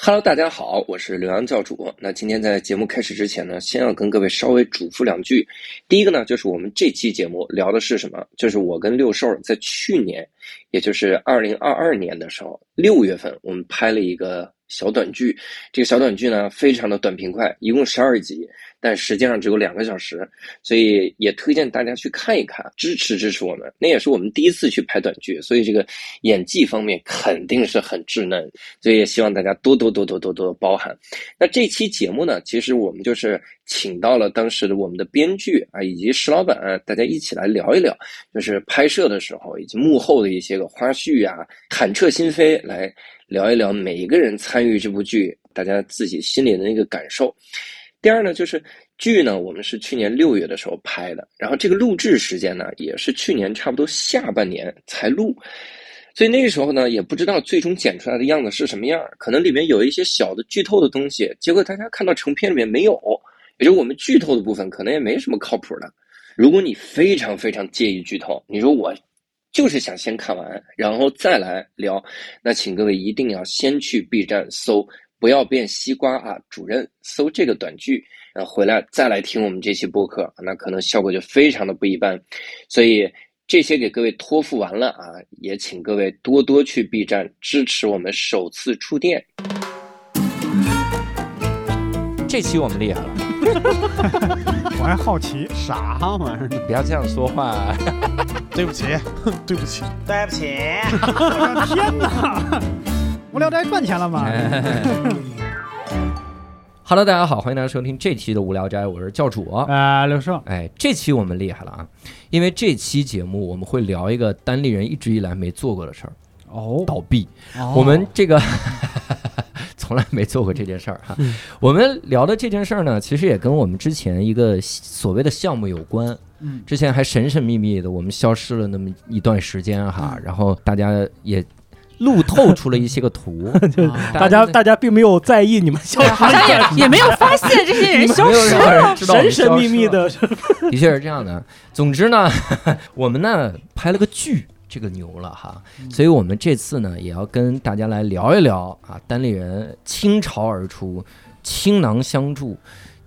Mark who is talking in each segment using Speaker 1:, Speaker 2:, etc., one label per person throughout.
Speaker 1: Hello，大家好，我是刘洋教主。那今天在节目开始之前呢，先要跟各位稍微嘱咐两句。第一个呢，就是我们这期节目聊的是什么？就是我跟六兽在去年，也就是二零二二年的时候，六月份，我们拍了一个小短剧。这个小短剧呢，非常的短平快，一共十二集。但实际上只有两个小时，所以也推荐大家去看一看，支持支持我们。那也是我们第一次去拍短剧，所以这个演技方面肯定是很稚嫩，所以也希望大家多多多多多多包涵。那这期节目呢，其实我们就是请到了当时的我们的编剧啊，以及石老板，大家一起来聊一聊，就是拍摄的时候以及幕后的一些个花絮啊，坦彻心扉来聊一聊每一个人参与这部剧，大家自己心里的那个感受。第二呢，就是剧呢，我们是去年六月的时候拍的，然后这个录制时间呢，也是去年差不多下半年才录，所以那个时候呢，也不知道最终剪出来的样子是什么样，可能里面有一些小的剧透的东西，结果大家看到成片里面没有，也就我们剧透的部分可能也没什么靠谱的。如果你非常非常介意剧透，你说我就是想先看完，然后再来聊，那请各位一定要先去 B 站搜。不要变西瓜啊！主任搜这个短剧，然后回来再来听我们这期播客，那可能效果就非常的不一般。所以这些给各位托付完了啊，也请各位多多去 B 站支持我们首次触电。
Speaker 2: 这期我们厉害了，
Speaker 3: 我还好奇
Speaker 4: 啥玩意儿？
Speaker 2: 不要这样说话。
Speaker 3: 对不起，对不起，
Speaker 4: 对不起。
Speaker 3: 我的天哪！无聊斋赚钱了吗？
Speaker 2: Hello，大家好，欢迎大家收听这期的无聊斋，我是教主
Speaker 3: 啊，刘胜。
Speaker 2: 哎，这期我们厉害了啊，因为这期节目我们会聊一个单立人一直以来没做过的事儿
Speaker 3: 哦，
Speaker 2: 倒闭。我们这个 从来没做过这件事儿哈。我们聊的这件事儿呢，其实也跟我们之前一个所谓的项目有关。嗯，之前还神神秘秘的，我们消失了那么一段时间哈，然后大家也。路透出了一些个图，
Speaker 3: 大家大家并没有在意你们消失，
Speaker 5: 好像也也没有发现这些人消失了，
Speaker 3: 神神秘秘的，
Speaker 2: 的确是这样的。总之呢，我们呢拍了个剧，这个牛了哈，所以我们这次呢也要跟大家来聊一聊啊，单立人倾巢而出，倾囊相助。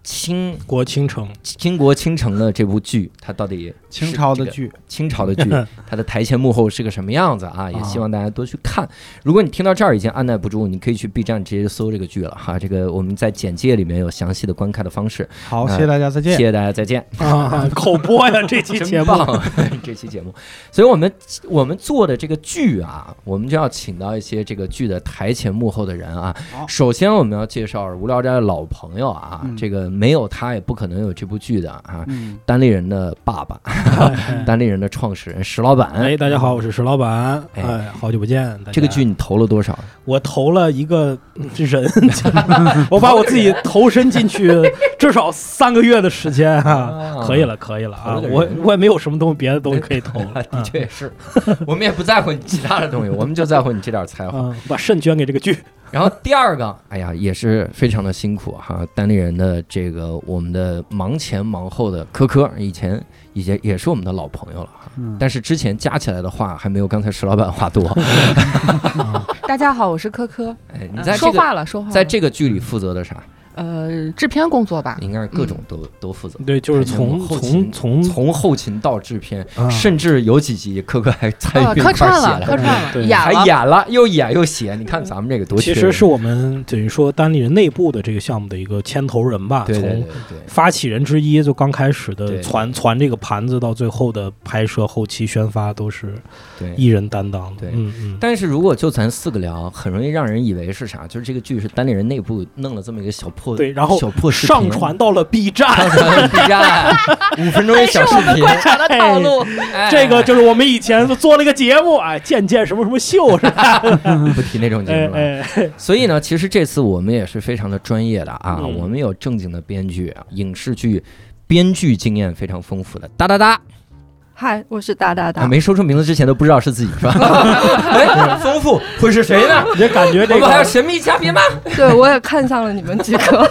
Speaker 2: 倾
Speaker 3: 国倾城，
Speaker 2: 倾国倾城的这部剧，它到底
Speaker 3: 清朝的剧，
Speaker 2: 清朝的剧，它的台前幕后是个什么样子啊？也希望大家多去看。如果你听到这儿已经按耐不住，你可以去 B 站直接搜这个剧了哈。这个我们在简介里面有详细的观看的方式。
Speaker 3: 好，谢谢大家，再见。
Speaker 2: 谢谢大家，再见。
Speaker 3: 啊，口播呀，这期节目，
Speaker 2: 这期节目。所以我们我们做的这个剧啊，我们就要请到一些这个剧的台前幕后的人啊。首先我们要介绍无聊斋的老朋友啊，这个。没有他，也不可能有这部剧的啊！单立人的爸爸，单立人的创始人石老板。
Speaker 3: 哎，大家好，我是石老板。哎，好久不见。
Speaker 2: 这个剧你投了多少？
Speaker 3: 我投了一个人，我把我自己投身进去至少三个月的时间啊！可以了，可以了啊！我我也没有什么东西，别的东西可以投。
Speaker 2: 的确也是，我们也不在乎你其他的东西，我们就在乎你这点才华。
Speaker 3: 把肾捐给这个剧。
Speaker 2: 然后第二个，哎呀，也是非常的辛苦哈，单立人的这个我们的忙前忙后的科科，以前以前也是我们的老朋友了哈，但是之前加起来的话还没有刚才石老板话多。
Speaker 5: 大家好，我是科科。
Speaker 2: 哎，你在
Speaker 5: 说话了，说话，
Speaker 2: 在这个剧里负责的啥？
Speaker 5: 呃，制片工作吧，
Speaker 2: 应该是各种都都负责。
Speaker 3: 对，就是从从从
Speaker 2: 从后勤到制片，甚至有几集柯柯还参与
Speaker 5: 客串
Speaker 2: 了，
Speaker 5: 客串了，
Speaker 2: 演还演了，又演又写。你看咱们这个多，
Speaker 3: 其实是我们等于说单立人内部的这个项目的一个牵头人吧，从发起人之一，就刚开始的传传这个盘子，到最后的拍摄、后期、宣发，都是一人担当。
Speaker 2: 对，嗯嗯。但是如果就咱四个聊，很容易让人以为是啥？就是这个剧是单立人内部弄了这么一个小。
Speaker 3: 对，然后上传到了 B 站
Speaker 2: ，B 站 五分钟一小视频，
Speaker 5: 的套路。
Speaker 3: 这个就是我们以前做了一个节目，哎，见见什么什么秀是吧？
Speaker 2: 不提那种节目了。所以呢，其实这次我们也是非常的专业的啊，我们有正经的编剧，影视剧编剧经验非常丰富的，哒哒哒。
Speaker 5: 嗨，我是哒哒哒。
Speaker 2: 没说出名字之前都不知道是自己是吧？哎，丰富会是谁呢？
Speaker 3: 也感觉这
Speaker 2: 个还有神秘嘉宾吗？
Speaker 5: 对，我也看上了你们几个。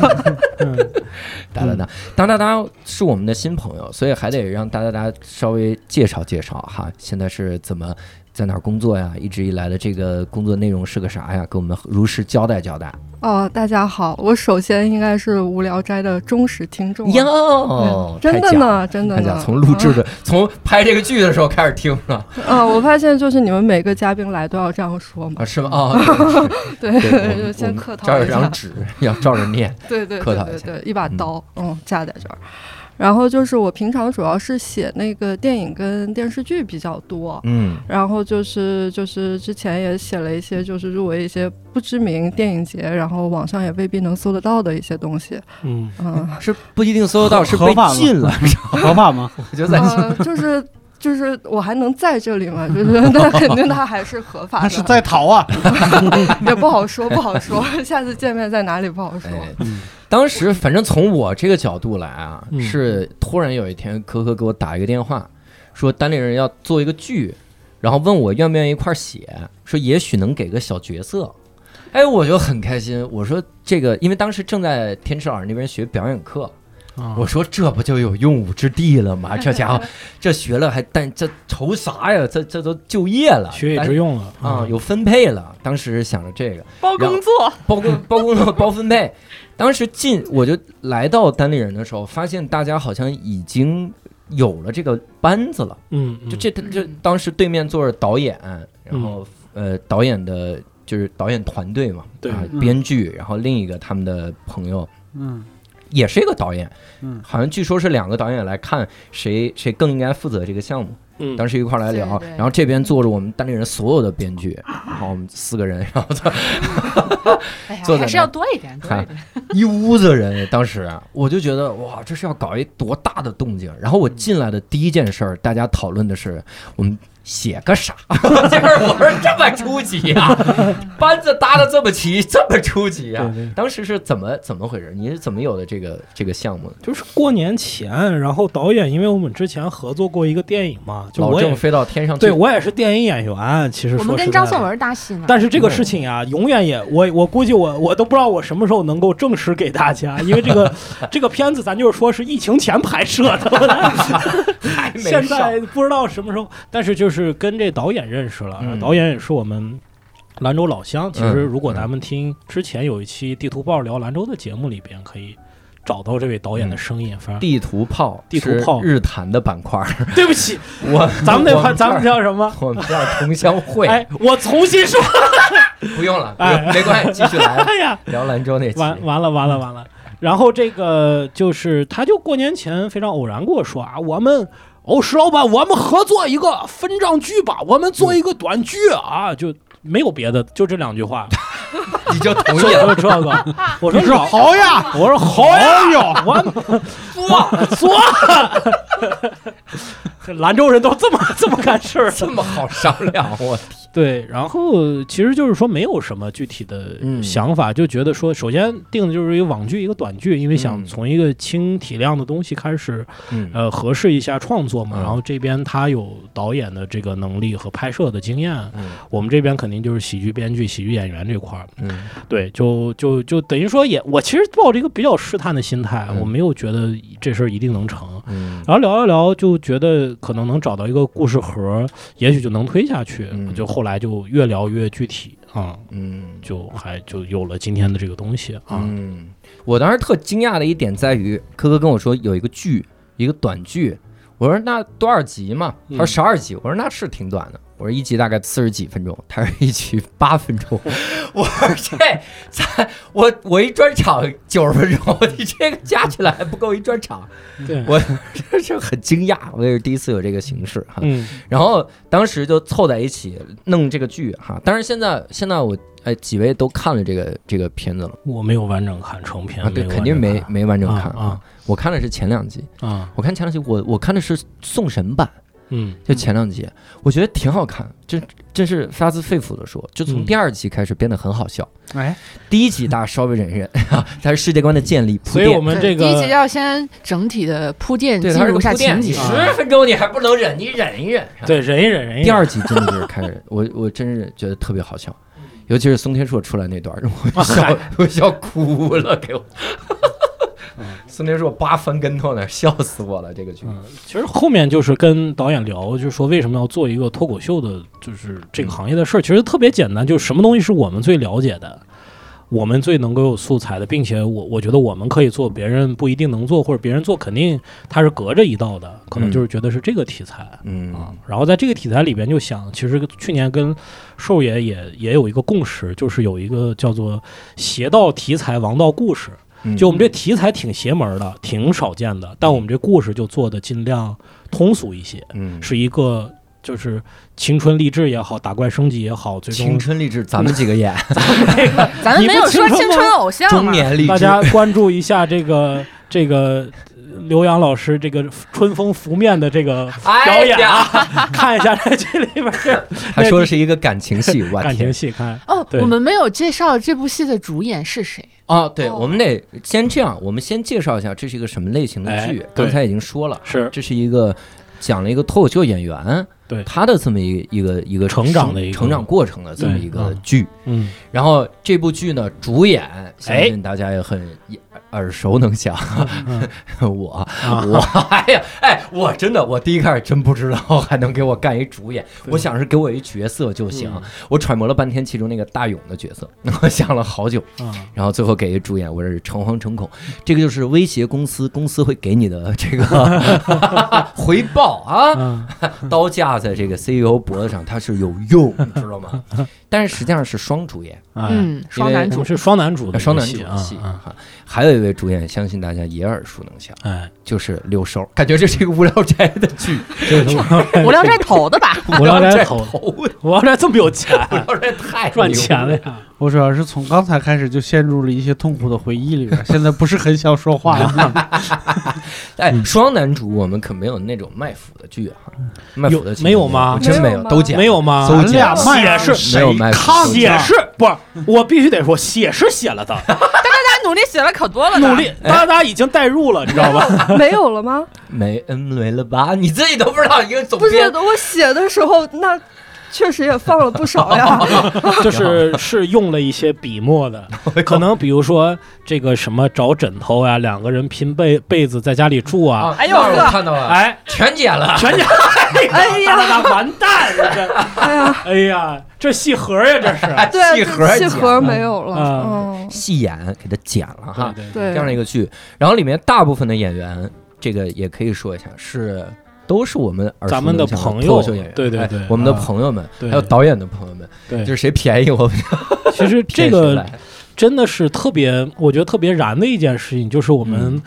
Speaker 2: 哒哒哒，哒哒哒是我们的新朋友，所以还得让哒哒哒稍微介绍介绍哈。现在是怎么？在哪儿工作呀？一直以来的这个工作内容是个啥呀？给我们如实交代交代。
Speaker 5: 哦，大家好，我首先应该是《无聊斋》的忠实听众
Speaker 2: 哟，
Speaker 5: 真的呢，真的呢。
Speaker 2: 从录制的，从拍这个剧的时候开始听了。
Speaker 5: 啊，我发现就是你们每个嘉宾来都要这样说嘛。
Speaker 2: 啊，是吗？啊，
Speaker 5: 对，对就先客套
Speaker 2: 一下。照着张纸，要照着念。
Speaker 5: 对对
Speaker 2: 对
Speaker 5: 对对，一把刀，嗯，架在这儿。然后就是我平常主要是写那个电影跟电视剧比较多，
Speaker 2: 嗯，
Speaker 5: 然后就是就是之前也写了一些就是入围一些不知名电影节，然后网上也未必能搜得到的一些东西，
Speaker 3: 嗯。
Speaker 5: 嗯，
Speaker 2: 是不一定搜得到，是被禁了，
Speaker 3: 合法吗？
Speaker 2: 我觉得在
Speaker 5: 就是就是我还能在这里吗？就是 那肯定他还是合法的，
Speaker 3: 他是在逃啊，
Speaker 5: 也不好说不好说，下次见面在哪里不好说。
Speaker 2: 当时反正从我这个角度来啊，是突然有一天，可可给我打一个电话，说单立人要做一个剧，然后问我愿不愿意一块儿写，说也许能给个小角色，哎，我就很开心。我说这个，因为当时正在天池老师那边学表演课，我说这不就有用武之地了吗？这家伙这学了还但这愁啥呀？这这都就业了，
Speaker 3: 学以致用了
Speaker 2: 啊，有分配了。当时想着这个
Speaker 5: 包工作，
Speaker 2: 包工包工作包分配。当时进我就来到单立人的时候，发现大家好像已经有了这个班子了。
Speaker 3: 嗯，
Speaker 2: 就这这当时对面坐着导演，然后呃导演的就是导演团队嘛，
Speaker 3: 对，
Speaker 2: 编剧，然后另一个他们的朋友，
Speaker 3: 嗯，
Speaker 2: 也是一个导演，
Speaker 3: 嗯，
Speaker 2: 好像据说是两个导演来看谁谁更应该负责这个项目。当时一块来聊，然后这边坐着我们单立人所有的编剧，然后我们四个人，然后坐，坐在
Speaker 5: 还是要多一点，多一点，
Speaker 2: 一屋子人。当时我就觉得哇，这是要搞一多大的动静。然后我进来的第一件事儿，大家讨论的是我们。写个啥？就是我说这么初级啊，班子搭的这么齐，这么初级啊！当时是怎么怎么回事？你是怎么有的这个这个项目？
Speaker 3: 就是过年前，然后导演，因为我们之前合作过一个电影嘛，就
Speaker 2: 老郑飞到天上。
Speaker 3: 对我也是电影演员，其实
Speaker 5: 我们跟张颂文搭戏呢。
Speaker 3: 但是这个事情啊，永远也我我估计我我都不知道我什么时候能够证实给大家，因为这个这个片子咱就是说是疫情前拍摄的，现在不知道什么时候，但是就是跟这导。演认识了，导演也是我们兰州老乡。其实，如果咱们听之前有一期地图炮聊兰州的节目里边，可以找到这位导演的声音。反正
Speaker 2: 地图炮，
Speaker 3: 地图炮
Speaker 2: 日坛的板块。
Speaker 3: 对不起，
Speaker 2: 我
Speaker 3: 咱们那块咱们叫什么？
Speaker 2: 我们叫同乡会。
Speaker 3: 哎，我重新说，
Speaker 2: 不用了，哎，没关系，继续来。
Speaker 3: 哎呀，
Speaker 2: 聊兰州那
Speaker 3: 完完了完了完了。然后这个就是，他就过年前非常偶然跟我说啊，我们。哦，石老板，我们合作一个分账剧吧，我们做一个短剧啊，就没有别的，就这两句话，
Speaker 2: 你就同意了
Speaker 3: 这个？我说
Speaker 2: 是好呀，
Speaker 3: 我说好呀，我做做。这 兰州人都这么 这么干事儿，
Speaker 2: 这么好商量，我天。
Speaker 3: 对，然后其实就是说没有什么具体的想法，就觉得说，首先定的就是一个网剧，一个短剧，因为想从一个轻体量的东西开始，呃，合适一下创作嘛。然后这边他有导演的这个能力和拍摄的经验，我们这边肯定就是喜剧编剧、喜剧演员这块儿。
Speaker 2: 嗯，
Speaker 3: 对，就就就等于说也，我其实抱着一个比较试探的心态，我没有觉得这事儿一定能成。
Speaker 2: 嗯，
Speaker 3: 然后聊一聊，就觉得可能能找到一个故事盒，也许就能推下去。就后来就越聊越具体啊，
Speaker 2: 嗯，
Speaker 3: 就还就有了今天的这个东西啊。
Speaker 2: 嗯，我当时特惊讶的一点在于，科科跟我说有一个剧，一个短剧，我说那多少集嘛？他说十二集，我说那是挺短的。我说一集大概四十几分钟，他说一集八分钟。我说这咱我我一专场九十分钟，你这个加起来还不够一专场。
Speaker 3: 对，
Speaker 2: 我就是很惊讶，我也是第一次有这个形式哈。
Speaker 3: 嗯，
Speaker 2: 然后当时就凑在一起弄这个剧哈。但是现在现在我哎几位都看了这个这个片子了，
Speaker 3: 我没有完整看成片
Speaker 2: 啊，对，肯定没没完整看
Speaker 3: 啊。
Speaker 2: 我看的是前两集
Speaker 3: 啊，
Speaker 2: 我看前两集我我看的是送神版。
Speaker 3: 嗯，
Speaker 2: 就前两集，我觉得挺好看，真真是发自肺腑的说，就从第二集开始变得很好笑。
Speaker 3: 哎，
Speaker 2: 第一集大家稍微忍忍，它是世界观的建立铺
Speaker 3: 垫。所以我们这个
Speaker 5: 第一集要先整体的铺垫，
Speaker 2: 对，
Speaker 5: 进入一下情节。
Speaker 2: 十分钟你还不能忍，你忍一忍。
Speaker 3: 对，忍一忍，忍一忍。
Speaker 2: 第二集真的就是开始，我我真是觉得特别好笑，尤其是松天硕出来那段，我笑我笑哭了，给我。孙天硕八翻跟头呢，笑死我了！这个剧，
Speaker 3: 其实后面就是跟导演聊，就是说为什么要做一个脱口秀的就是这个行业的事儿，其实特别简单，就是什么东西是我们最了解的。我们最能够有素材的，并且我我觉得我们可以做，别人不一定能做，或者别人做肯定他是隔着一道的，可能就是觉得是这个题材，
Speaker 2: 嗯
Speaker 3: 啊，然后在这个题材里边就想，其实去年跟寿爷也也有一个共识，就是有一个叫做邪道题材王道故事，就我们这题材挺邪门的，挺少见的，但我们这故事就做的尽量通俗一些，
Speaker 2: 嗯，
Speaker 3: 是一个。就是青春励志也好，打怪升级也好，最
Speaker 2: 终青春励志，咱们几个演，
Speaker 4: 咱们没有说青春偶像
Speaker 2: 中年励志，
Speaker 3: 大 家关注一下这个这个刘洋老师这个春风拂面的这个表演啊，看一下这里边。
Speaker 2: 他说的是一个感情戏，
Speaker 3: 感情戏，看。
Speaker 4: 哦，我们没有介绍这部戏的主演是谁。
Speaker 2: 哦，对，我们得先这样，我们先介绍一下这是一个什么类型的剧。刚才已经说了，
Speaker 3: 是。
Speaker 2: 这是一个讲了一个脱口秀演员。
Speaker 3: 对
Speaker 2: 他的这么一个一个一个
Speaker 3: 成长的一个
Speaker 2: 成长过程的这么一个剧，
Speaker 3: 嗯，
Speaker 2: 然后这部剧呢，主演相信大家也很耳熟能详，我我哎呀哎，我真的我第一开始真不知道还能给我干一主演，我想是给我一角色就行，我揣摩了半天其中那个大勇的角色，我想了好久，然后最后给一主演，我是诚惶诚恐，这个就是威胁公司，公司会给你的这个 回报啊，刀架。在这个 CEO 脖子上，他是有用，你知道吗？但是实际上是双主演，
Speaker 4: 嗯，双男主。
Speaker 3: 是双男主的
Speaker 2: 双男主的戏哈。还有一位主演，相信大家也耳熟能详，
Speaker 3: 哎，
Speaker 2: 就是六兽。感觉这是一个无聊斋的剧，
Speaker 4: 无聊斋投的吧？
Speaker 3: 无聊斋
Speaker 2: 投，
Speaker 3: 无聊斋这么有钱，
Speaker 2: 无聊斋太
Speaker 3: 赚钱了呀！
Speaker 6: 我主要是从刚才开始就陷入了一些痛苦的回忆里边，现在不是很想说话了。
Speaker 2: 哎，双男主我们可没有那种卖腐的剧哈，卖腐的
Speaker 3: 没有吗？
Speaker 2: 真
Speaker 5: 没有，
Speaker 2: 都剪
Speaker 3: 没有吗？
Speaker 2: 都剪，
Speaker 3: 写是
Speaker 2: 没有卖腐，
Speaker 3: 写是不？我必须得说，写是写了的。
Speaker 4: 努力写了可多了，
Speaker 3: 努力，大家已经代入了，你知道吧？
Speaker 5: 没有了吗？
Speaker 2: 没，嗯，没了吧？你自己都不知道，一个总
Speaker 5: 编。不是，我写的时候那确实也放了不少呀。
Speaker 3: 就是是用了一些笔墨的，可能比如说这个什么找枕头呀，两个人拼被被子在家里住啊。
Speaker 4: 哎呦，
Speaker 2: 我看到了，
Speaker 3: 哎，
Speaker 2: 全剪了，
Speaker 3: 全剪。
Speaker 5: 哎呀，
Speaker 3: 完蛋！这，
Speaker 5: 哎呀，
Speaker 3: 哎呀，这戏盒呀，这是。
Speaker 5: 戏
Speaker 2: 盒，
Speaker 5: 戏盒没有了，嗯，
Speaker 2: 戏眼给它剪了哈，
Speaker 5: 对，
Speaker 2: 这样的一个剧，然后里面大部分的演员，这个也可以说一下，是都是我们
Speaker 3: 咱们
Speaker 2: 的
Speaker 3: 朋友对对对，
Speaker 2: 我们的朋友们，还有导演的朋友们，
Speaker 3: 对，
Speaker 2: 就是谁便宜我们，
Speaker 3: 其实这个 真的是特别，我觉得特别燃的一件事情，就是我们。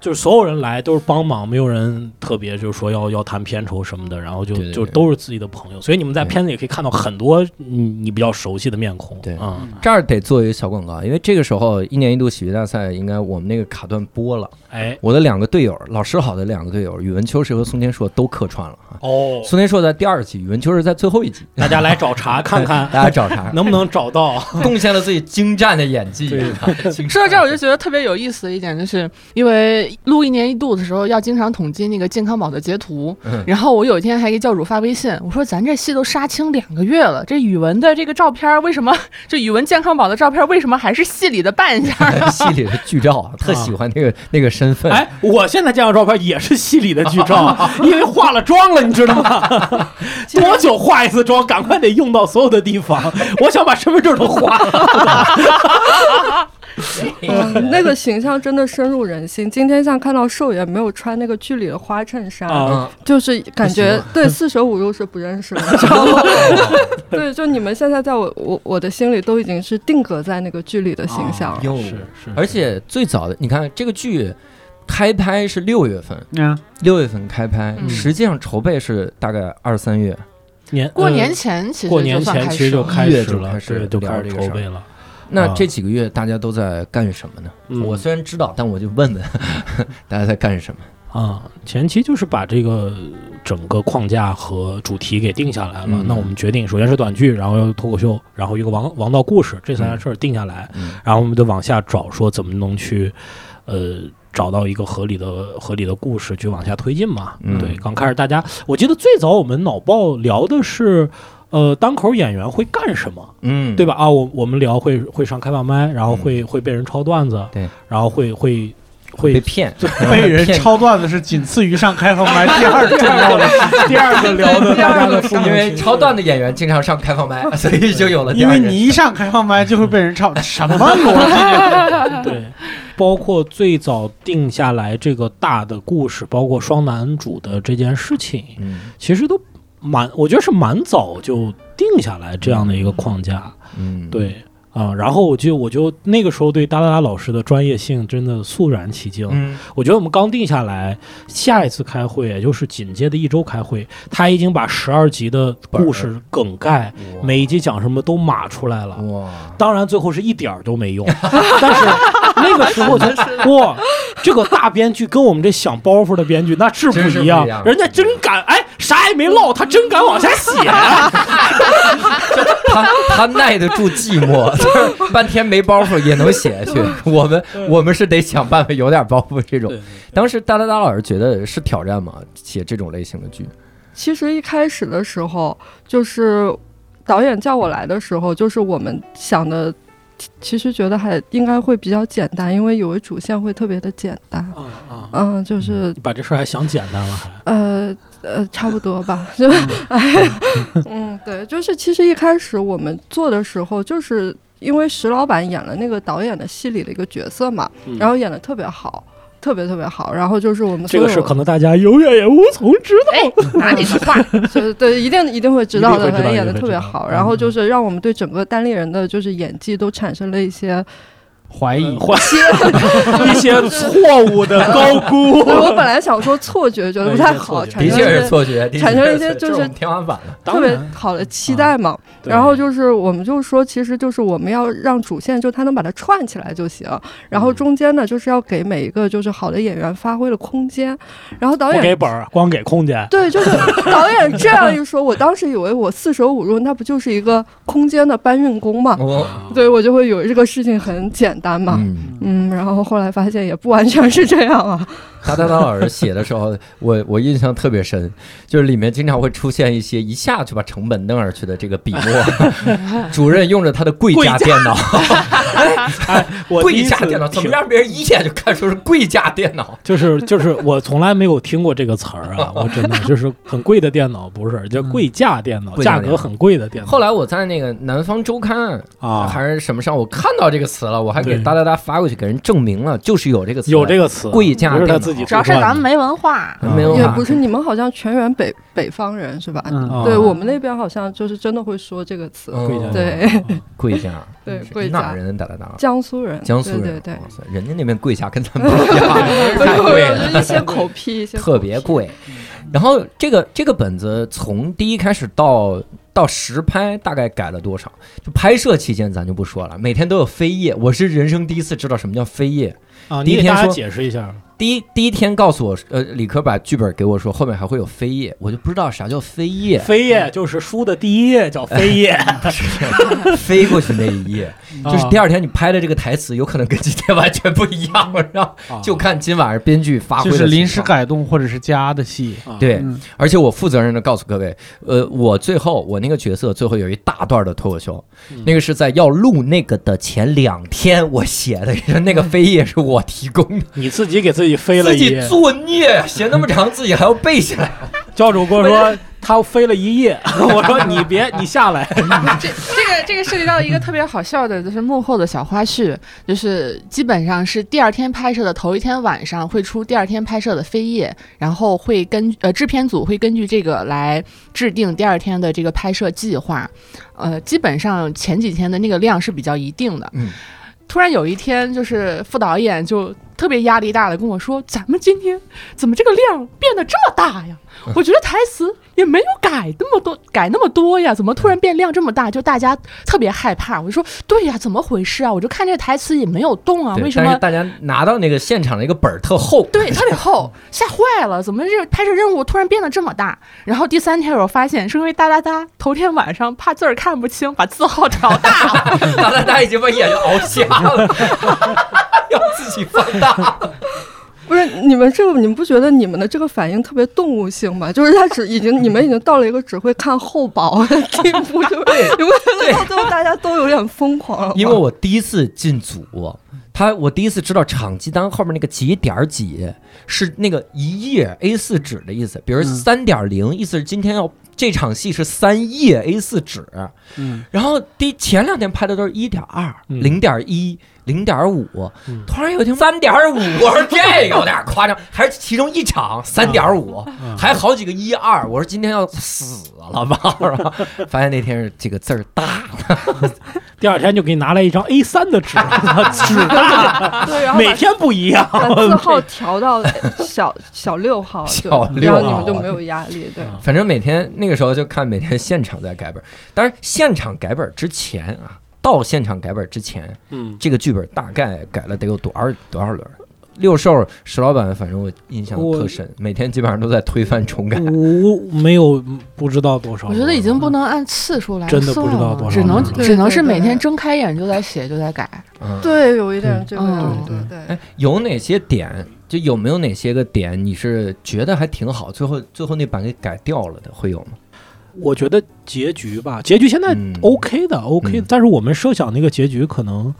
Speaker 3: 就是所有人来都是帮忙，没有人特别就是说要要谈片酬什么的，然后就就都是自己的朋友，所以你们在片子也可以看到很多你你比较熟悉的面孔。
Speaker 2: 对，这儿得做一个小广告，因为这个时候一年一度喜剧大赛应该我们那个卡段播了。
Speaker 3: 哎，
Speaker 2: 我的两个队友，老师好的两个队友，宇文秋实和宋天硕都客串了哈。
Speaker 3: 哦，
Speaker 2: 宋天硕在第二季，宇文秋实在最后一集。
Speaker 3: 大家来找茬看看，
Speaker 2: 大家找茬
Speaker 3: 能不能找到？
Speaker 2: 贡献了自己精湛的演技。
Speaker 4: 说到这儿，我就觉得特别有意思的一点，就是因为录一年一度的时候要经常统计那个健康宝的截图，然后我有一天还给教主发微信，我说咱这戏都杀青两个月了，这语文的这个照片为什么？这语文健康宝的照片为什么还是戏里的扮相？
Speaker 2: 戏里的剧照，特喜欢那个那个身份。
Speaker 3: 哎，我现在这张照片也是戏里的剧照，因为化了妆了，你知道吗？多久化一次妆？赶快得用到所有的地方。我想把身份证都化了。
Speaker 5: 嗯，那个形象真的深入人心。今天像看到寿爷没有穿那个剧里的花衬衫，就是感觉对四舍五入是不认识的，知道吗？对，就你们现在在我我我的心里都已经是定格在那个剧里的形象了。
Speaker 3: 是是，
Speaker 2: 而且最早的你看这个剧开拍是六月份，六月份开拍，实际上筹备是大概二三月，
Speaker 3: 年
Speaker 4: 过年前其实
Speaker 3: 过年前其实就
Speaker 2: 开
Speaker 3: 始
Speaker 2: 了，开
Speaker 3: 始就开始筹备了。
Speaker 2: 那这几个月大家都在干什么呢？我虽然知道，但我就问问 大家在干什么
Speaker 3: 啊？前期就是把这个整个框架和主题给定下来了。那我们决定，首先是短剧，然后脱口秀，然后一个王王道故事，这三件事定下来，然后我们就往下找，说怎么能去呃找到一个合理的合理的故事去往下推进嘛？对，刚开始大家，我记得最早我们脑爆聊的是。呃，单口演员会干什么？
Speaker 2: 嗯，
Speaker 3: 对吧？啊，我我们聊会会上开放麦，然后会会被人抄段子，
Speaker 2: 对，
Speaker 3: 然后会会会
Speaker 2: 被骗，
Speaker 6: 被人抄段子是仅次于上开放麦。第二重要的，
Speaker 3: 第二个聊的 大家的，
Speaker 2: 因为抄段的演员经常上开放麦，所以就有了。
Speaker 6: 因为你一上开放麦就会被人抄，什么逻
Speaker 3: 辑？对，包括最早定下来这个大的故事，包括双男主的这件事情，嗯，其实都蛮，我觉得是蛮早就定下来这样的一个框架，嗯，对。啊，然后我就我就那个时候对哒哒哒老师的专业性真的肃然起敬。嗯，我觉得我们刚定下来，下一次开会也就是紧接着一周开会，他已经把十二集的故事梗概，每一集讲什么都码出来了。哇！当然最后是一点儿都没用，但是那个时候就 哇，这个大编剧跟我们这想包袱的编剧那是不一样，人家真敢哎，啥也没落，他真敢往下写，
Speaker 2: 他他耐得住寂寞。半天没包袱也能写下去，我们我们是得想办法有点包袱。这种，当时哒哒哒老师觉得是挑战吗？写这种类型的剧？
Speaker 5: 其实一开始的时候，就是导演叫我来的时候，就是我们想的，其实觉得还应该会比较简单，因为有为主线会特别的简单。嗯嗯，嗯，就是
Speaker 3: 把这事儿还想简单了，还
Speaker 5: 呃。呃，差不多吧，就，嗯，对，就是其实一开始我们做的时候，就是因为石老板演了那个导演的戏里的一个角色嘛，然后演的特别好，特别特别好，然后就是我们
Speaker 3: 这个事可能大家永远也无从知道，
Speaker 4: 哪里的话，
Speaker 5: 对对，一定一定会知道的，演的特别好，然后就是让我们对整个单立人的就是演技都产生了一些。
Speaker 3: 怀疑、怀疑一些错误的高估。
Speaker 5: 我本来想说错觉，觉得不太好，
Speaker 2: 的确是错觉，
Speaker 5: 产生一些就是
Speaker 2: 天花板了，
Speaker 5: 特别好的期待嘛。然后就是我们就说，其实就是我们要让主线就他能把它串起来就行，然后中间呢就是要给每一个就是好的演员发挥的空间。然后导演
Speaker 3: 给本儿，光给空间。
Speaker 5: 对，就是 导演这样一说，我当时以为我四舍五入，那不就是一个空间的搬运工嘛？对我就会以为这个事情很简。单嘛，嗯，然后后来发现也不完全是这样啊。
Speaker 2: 达达达老师写的时候，我 我印象特别深，就是里面经常会出现一些一下就把成本弄上去的这个笔墨。主任用着他的贵 价电脑，贵价电脑怎么让别人一眼就看出是贵价电脑？
Speaker 3: 就是就是我从来没有听过这个词儿啊，我真的就是很贵的电脑，不是叫贵价电脑，价格很贵的电脑。
Speaker 2: 后来我在那个南方周刊啊还是什么上，我看到这个词了，我还给哒哒哒发过去给人证明了，就是有这个词，
Speaker 3: 有这个词，
Speaker 2: 贵价电脑。
Speaker 4: 主要是咱们没文化，
Speaker 2: 没文化。
Speaker 5: 也不是你们好像全员北北方人是吧？对我们那边好像就是真的会说这个词。对，
Speaker 2: 贵价。
Speaker 5: 对，贵价。
Speaker 2: 哪人？哒哒哒。
Speaker 5: 江苏人。
Speaker 2: 江苏人。
Speaker 5: 对对。
Speaker 2: 人家那边贵价跟咱们不一样，太贵了。
Speaker 5: 一些口癖，
Speaker 2: 特别贵。然后这个这个本子从第一开始到到实拍，大概改了多少？就拍摄期间咱就不说了，每天都有飞页。我是人生第一次知道什么叫飞页。
Speaker 3: 啊，
Speaker 2: 第一天说
Speaker 3: 解释一下。
Speaker 2: 第一第一天告诉我，呃，李科把剧本给我说，后面还会有扉页，我就不知道啥叫扉页。
Speaker 3: 扉页就是书的第一页叫扉页，
Speaker 2: 飞过去那一页，就是第二天你拍的这个台词，有可能跟今天完全不一样，然后就看今晚上编剧发挥。
Speaker 6: 就是临时改动或者是加的戏。
Speaker 2: 对，而且我负责任的告诉各位，呃，我最后我那个角色最后有一大段的脱口秀，那个是在要录那个的前两天我写的，那个扉页是我提供的，
Speaker 3: 你自己给自己。飞了
Speaker 2: 一页，作孽，写那么长，自己还要背下来。
Speaker 3: 教主跟我说他飞了一夜，我说你别，你下来。这
Speaker 4: 这个这个涉及到一个特别好笑的，就是幕后的小花絮，就是基本上是第二天拍摄的头一天晚上会出第二天拍摄的飞页，然后会根呃制片组会根据这个来制定第二天的这个拍摄计划。呃，基本上前几天的那个量是比较一定的。嗯。突然有一天，就是副导演就。特别压力大的跟我说：“咱们今天怎么这个量变得这么大呀？我觉得台词也没有改那么多，改那么多呀，怎么突然变量这么大？就大家特别害怕。我就说，对呀，怎么回事啊？我就看这台词也没有动啊，为什么？
Speaker 2: 大家拿到那个现场的一个本儿特厚，
Speaker 4: 对，特别厚，吓坏了。怎么这拍摄任务突然变得这么大？然后第三天我发现是因为哒哒哒头天晚上怕字儿看不清，把字号调大了，
Speaker 2: 哒哒哒已经把眼睛熬瞎了，要自己放大。
Speaker 5: 不是你们这个，你们不觉得你们的这个反应特别动物性吗？就是他只已经，你们已经到了一个只会看厚薄的地步，就是你们到最后大家都有点疯狂了。
Speaker 2: 因为我第一次进组，他我第一次知道场记单后面那个几点几是那个一页 A 四纸的意思，比如三点零，意思是今天要这场戏是三页 A 四纸。嗯，然后第前两天拍的都是一点二、零点一。零点五，突然有一天三点五，我说这有点夸张，还是其中一场三点五，还好几个一二，我说今天要死了吧？发现那天是这个字儿大，
Speaker 3: 第二天就给你拿来一张 A 三的纸，纸大，每天不一样，
Speaker 5: 把字号调到小小六号，
Speaker 2: 小六
Speaker 5: 号，你们就没有压力。对，
Speaker 2: 反正每天那个时候就看每天现场在改本，但是现场改本之前啊。到现场改本之前，嗯，这个剧本大概改了得有多少多少轮？六兽石老板，反正我印象特深，每天基本上都在推翻重改。
Speaker 3: 我没有不知道多少。
Speaker 4: 我觉得已经不能按次数来，
Speaker 3: 真的不知道多少，
Speaker 4: 只能只能是每天睁开眼就在写，就在改。
Speaker 5: 对，有一点这个，对对。哎，
Speaker 2: 有哪些点？就有没有哪些个点你是觉得还挺好？最后最后那版给改掉了的，会有吗？
Speaker 3: 我觉得结局吧，结局现在 OK 的，OK，但是我们设想那个结局可能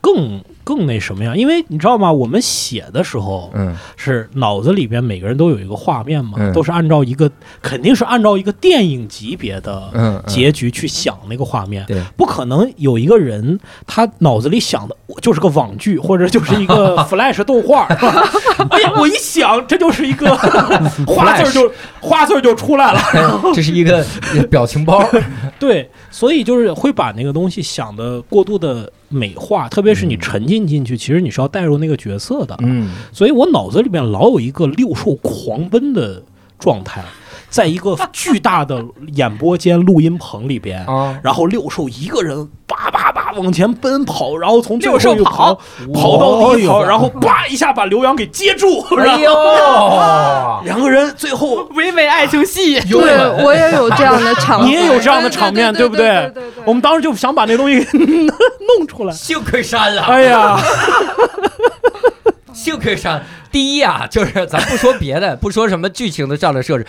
Speaker 3: 更。更那什么呀？因为你知道吗？我们写的时候，嗯，是脑子里边每个人都有一个画面嘛，都是按照一个肯定是按照一个电影级别的结局去想那个画面，
Speaker 2: 对，
Speaker 3: 不可能有一个人他脑子里想的就是个网剧或者就是一个 Flash 动画，哎呀，我一想这就是一个 花字就花字就出来了，
Speaker 2: 这是一个表情包，
Speaker 3: 对，所以就是会把那个东西想的过度的美化，特别是你沉浸。进进去，其实你是要带入那个角色的，嗯，所以我脑子里面老有一个六兽狂奔的状态。在一个巨大的演播间录音棚里边，然后六兽一个人叭叭叭往前奔跑，然后从
Speaker 4: 六兽跑。
Speaker 3: 跑到第一条，然后叭一下把刘洋给接住，
Speaker 2: 哎呦，
Speaker 3: 两个人最后
Speaker 4: 唯美爱情戏，
Speaker 5: 对我也有这样的场，
Speaker 3: 你也有这样的场面，对不
Speaker 5: 对？
Speaker 3: 我们当时就想把那东西 弄出来，
Speaker 2: 幸亏删了，
Speaker 3: 哎呀，
Speaker 2: 幸亏删。第一啊，就是咱不说别的，不说什么剧情的上的设置。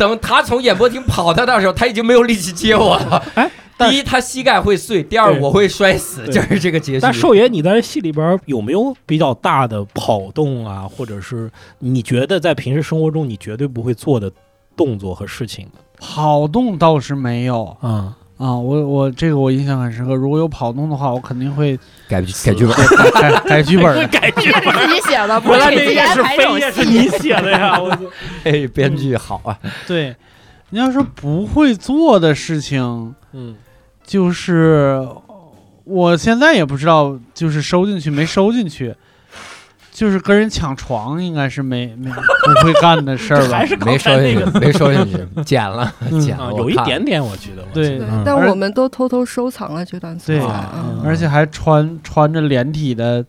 Speaker 2: 等他从演播厅跑到那时候，他已经没有力气接我了。哎，第一他膝盖会碎，第二我会摔死，就是这个结局。
Speaker 3: 但寿爷，你在戏里边有没有比较大的跑动啊，或者是你觉得在平时生活中你绝对不会做的动作和事情？
Speaker 6: 跑动倒是没有，嗯。啊，我我这个我印象很深刻。如果有跑动的话，我肯定会
Speaker 2: 改改剧本，
Speaker 6: 改改剧本，
Speaker 3: 改剧本。
Speaker 4: 你 写的，
Speaker 3: 原来这也是非也是你写的呀！我
Speaker 2: 哎，编剧好啊。
Speaker 6: 对，你要说不会做的事情，嗯，就是我现在也不知道，就是收进去没收进去。就是跟人抢床，应该是没没不会干的事儿吧？
Speaker 2: 还是没收进去，没收进去，剪了，剪了，
Speaker 3: 有一点点，我觉得。
Speaker 6: 对，
Speaker 5: 但我们都偷偷收藏了这段素
Speaker 6: 材，而且还穿穿着连体的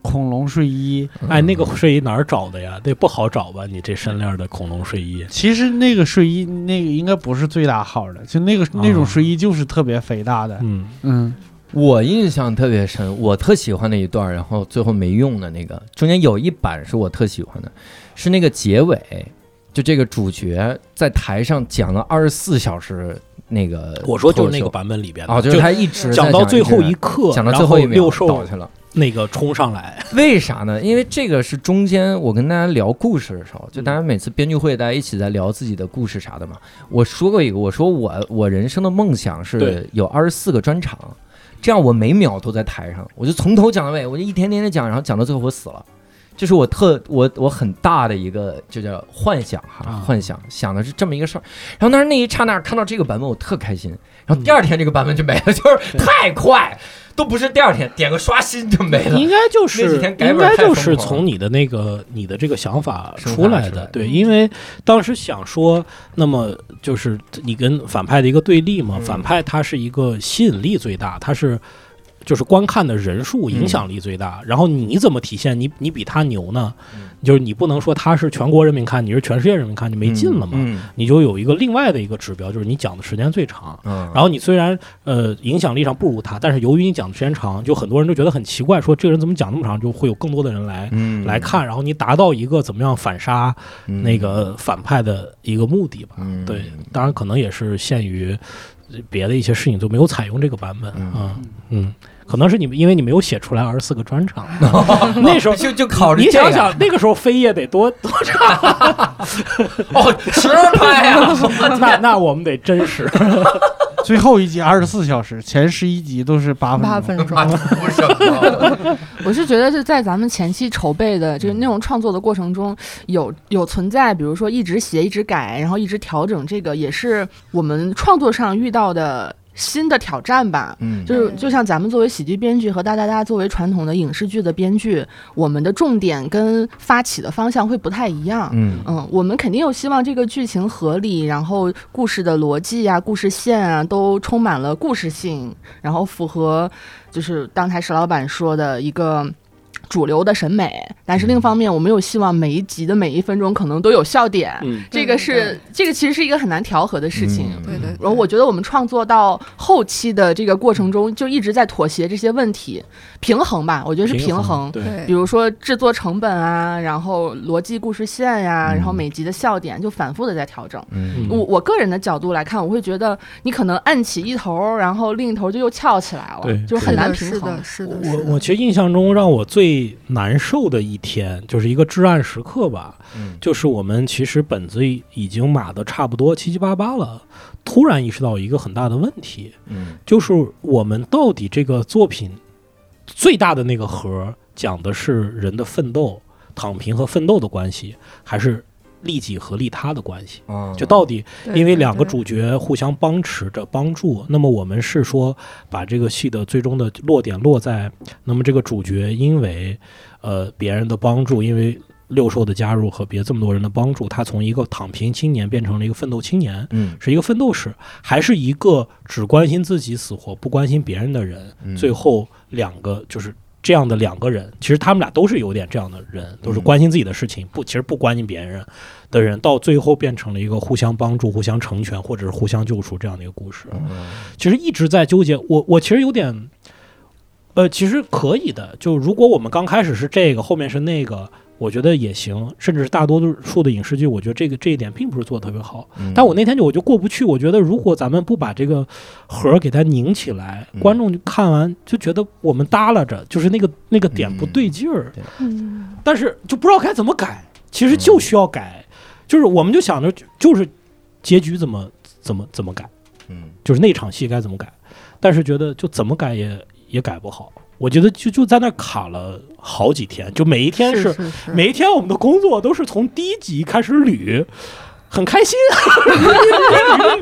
Speaker 6: 恐龙睡衣。
Speaker 3: 哎，那个睡衣哪儿找的呀？那不好找吧？你这身链的恐龙睡衣。
Speaker 6: 其实那个睡衣，那个应该不是最大号的，就那个那种睡衣就是特别肥大的。嗯嗯。
Speaker 2: 我印象特别深，我特喜欢那一段，然后最后没用的那个，中间有一版是我特喜欢的，是那个结尾，就这个主角在台上讲了二十四小时那个，
Speaker 3: 我说就是那个版本里边
Speaker 2: 啊，就是他一直
Speaker 3: 讲到最后一刻，
Speaker 2: 讲到最后一秒
Speaker 3: 倒
Speaker 2: 去了，
Speaker 3: 那个冲上来，
Speaker 2: 为啥呢？因为这个是中间我跟大家聊故事的时候，就大家每次编剧会大家一起在聊自己的故事啥的嘛，我说过一个，我说我我人生的梦想是有二十四个专场。这样我每秒都在台上，我就从头讲到尾，我就一天天的讲，然后讲到最后我死了，这是我特我我很大的一个就叫幻想哈，幻想想的是这么一个事儿。然后但是那一刹那看到这个版本，我特开心。然后第二天这个版本就没了，就是太快。都不是第二天点个刷新就没了，
Speaker 3: 应该就是应该就是从你的那个你的这个想法出来的，对，因为当时想说，那么就是你跟反派的一个对立嘛，反派他是一个吸引力最大，他是。就是观看的人数影响力最大，然后你怎么体现你你比他牛呢？就是你不能说他是全国人民看，你是全世界人民看，你没劲了嘛？你就有一个另外的一个指标，就是你讲的时间最长。然后你虽然呃影响力上不如他，但是由于你讲的时间长，就很多人都觉得很奇怪，说这个人怎么讲那么长，就会有更多的人来来看，然后你达到一个怎么样反杀那个反派的一个目的吧？对，当然可能也是限于。别的一些事情就没有采用这个版本啊，嗯。可能是你们，因为你没有写出来二十四个专场，那时候
Speaker 2: 就就考虑
Speaker 3: 你想想，那个时候飞页得多 多长？
Speaker 2: 哦，实拍呀！
Speaker 3: 那那我们得真实。
Speaker 6: 最后一集二十四小时，前十一集都是八分
Speaker 5: 八分钟。
Speaker 4: 我是觉得是在咱们前期筹备的这个内容创作的过程中，有有存在，比如说一直写、一直改，然后一直调整，这个也是我们创作上遇到的。新的挑战吧，嗯，就是就像咱们作为喜剧编剧和大大大作为传统的影视剧的编剧，我们的重点跟发起的方向会不太一样，嗯。嗯，我们肯定又希望这个剧情合理，然后故事的逻辑啊、故事线啊都充满了故事性，然后符合就是刚才石老板说的一个。主流的审美，但是另一方面，我们又希望每一集的每一分钟可能都有笑点。嗯，这个是这个其实是一个很难调和的事情。
Speaker 5: 对对。
Speaker 4: 然后我觉得我们创作到后期的这个过程中，就一直在妥协这些问题，平衡吧。我觉得是平衡。
Speaker 3: 对。
Speaker 4: 比如说制作成本啊，然后逻辑故事线呀，然后每集的笑点就反复的在调整。嗯。我我个人的角度来看，我会觉得你可能按起一头，然后另一头就又翘起来了，
Speaker 3: 对，
Speaker 4: 就很难平
Speaker 5: 衡。是的，
Speaker 3: 是的。我我其实印象中让我最。最难受的一天就是一个至暗时刻吧，就是我们其实本子已经码的差不多七七八八了，突然意识到一个很大的问题，嗯，就是我们到底这个作品最大的那个核讲的是人的奋斗、躺平和奋斗的关系，还是？利己和利他的关系，就到底因为两个主角互相帮持着帮助，那么我们是说把这个戏的最终的落点落在，那么这个主角因为呃别人的帮助，因为六兽的加入和别这么多人的帮助，他从一个躺平青年变成了一个奋斗青年，嗯，是一个奋斗史，还是一个只关心自己死活不关心别人的人？最后两个就是。这样的两个人，其实他们俩都是有点这样的人，都是关心自己的事情，不，其实不关心别人的人，到最后变成了一个互相帮助、互相成全，或者是互相救赎这样的一个故事。其实一直在纠结，我我其实有点，呃，其实可以的，就如果我们刚开始是这个，后面是那个。我觉得也行，甚至是大多数的影视剧，我觉得这个这一点并不是做的特别好。但我那天就我就过不去，我觉得如果咱们不把这个核给它拧起来，观众看完就觉得我们耷拉着，就是那个那个点不对劲儿。嗯，但是就不知道该怎么改，其实就需要改，就是我们就想着就是结局怎么怎么怎么改，嗯，就是那场戏该怎么改，但是觉得就怎么改也也改不好。我觉得就就在那卡了好几天，就每一天
Speaker 5: 是
Speaker 3: 每一天我们的工作都是从第一集开始捋。很开心，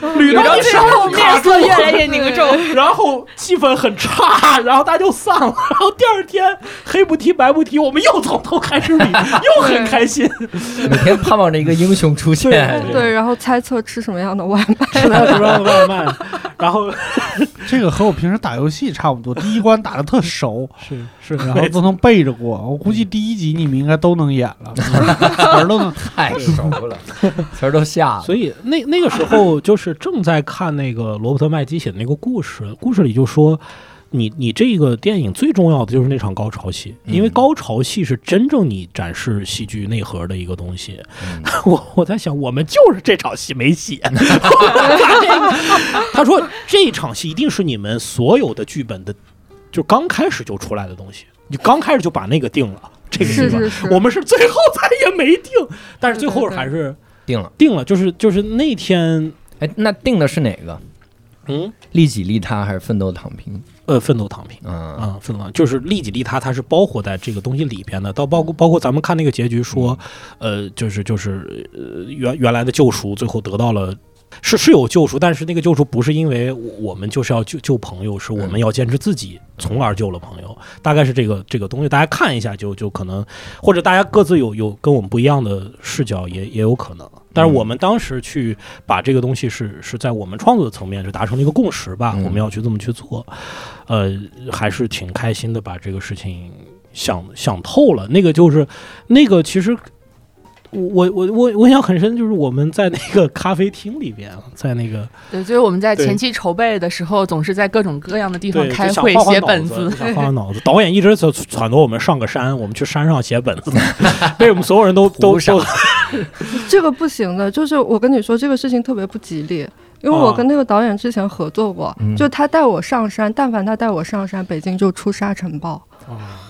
Speaker 3: 捋到
Speaker 4: 最后面色越来越凝重，
Speaker 3: 然后气氛很差，然后大家就散了。然后第二天黑不提白不提，我们又从头开始捋，又很开心。
Speaker 2: 每天盼望着一个英雄出现，
Speaker 5: 对，然后猜测吃什么样的外卖，
Speaker 3: 吃什么样的外卖。然后
Speaker 6: 这个和我平时打游戏差不多，第一关打的特熟，
Speaker 3: 是是，
Speaker 6: 然后都能背着过。我估计第一集你们应该都能演了，词儿都能
Speaker 2: 太熟了。词儿都下了，
Speaker 3: 所以那那个时候就是正在看那个罗伯特麦基写的那个故事，故事里就说，你你这个电影最重要的就是那场高潮戏，因为高潮戏是真正你展示戏剧内核的一个东西。我我在想，我们就是这场戏没写。他说这场戏一定是你们所有的剧本的，就刚开始就出来的东西，你刚开始就把那个定了。这个
Speaker 5: 是是是，
Speaker 3: 我们是最后咱也没定，但是最后还是
Speaker 2: 定了，
Speaker 3: 定了，就是就是那天，
Speaker 2: 哎，那定的是哪个？嗯，利己利他还是奋斗躺平？
Speaker 3: 呃，奋斗躺平，嗯啊，奋斗躺就是利己利他，它是包括在这个东西里边的。到包括包括咱们看那个结局说，呃，就是就是呃原原来的救赎，最后得到了。是是有救赎，但是那个救赎不是因为我们就是要救救朋友，是我们要坚持自己，从而救了朋友。大概是这个这个东西，大家看一下就就可能，或者大家各自有有跟我们不一样的视角，也也有可能。但是我们当时去把这个东西是是在我们创作的层面就达成了一个共识吧，我们要去这么去做，呃，还是挺开心的，把这个事情想想透了。那个就是那个其实。我我我我印象很深，就是我们在那个咖啡厅里边，在那个
Speaker 4: 对，就是我们在前期筹备的时候，总是在各种各样的地方开会写本子，
Speaker 3: 想画画脑子。导演一直在撺掇我们上个山，我们去山上写本子，被我们所有人都 都都。
Speaker 5: 这个不行的，就是我跟你说，这个事情特别不吉利。因为我跟那个导演之前合作过，就他带我上山，但凡他带我上山，北京就出沙尘暴。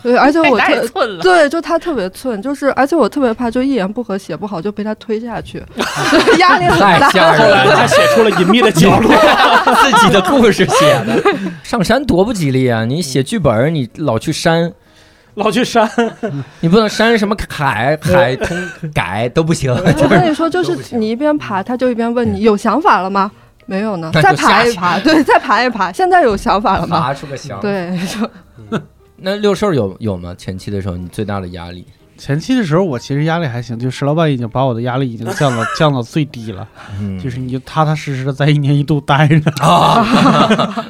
Speaker 5: 对，而且我 特对，就他特别寸，就是而且我特别怕，就一言不合写不好就被他推下去，压力很大。
Speaker 3: 后 来他写出了《隐秘的角落》，
Speaker 2: 自己的故事写的。上山多不吉利啊！你写剧本，你老去山，
Speaker 3: 老去山，
Speaker 2: 你不能删什么海海通改都不行。
Speaker 5: 我跟你说，就是你一边爬，他就一边问你有想法了吗？没有呢，再爬一爬，对，再爬一爬。现在有想法了吗？
Speaker 2: 爬出个想，
Speaker 5: 对，就。
Speaker 2: 那六兽有有吗？前期的时候，你最大的压力？
Speaker 6: 前期的时候，我其实压力还行，就石老板已经把我的压力已经降到 降到最低了。嗯，就是你就踏踏实实的在一年一度待着 啊。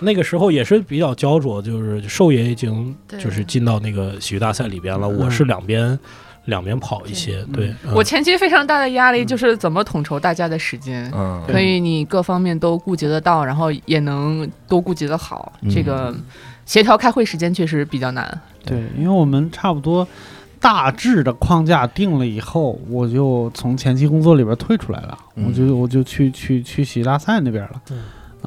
Speaker 3: 那个时候也是比较焦灼，就是兽爷已经就是进到那个喜剧大赛里边了，我是两边两边跑一些。对
Speaker 4: 我前期非常大的压力就是怎么统筹大家的时间，嗯可以你各方面都顾及得到，然后也能都顾及得好这个。协调开会时间确实比较难。
Speaker 6: 对，因为我们差不多大致的框架定了以后，我就从前期工作里边退出来了，我就我就去去去喜剧大赛那边了。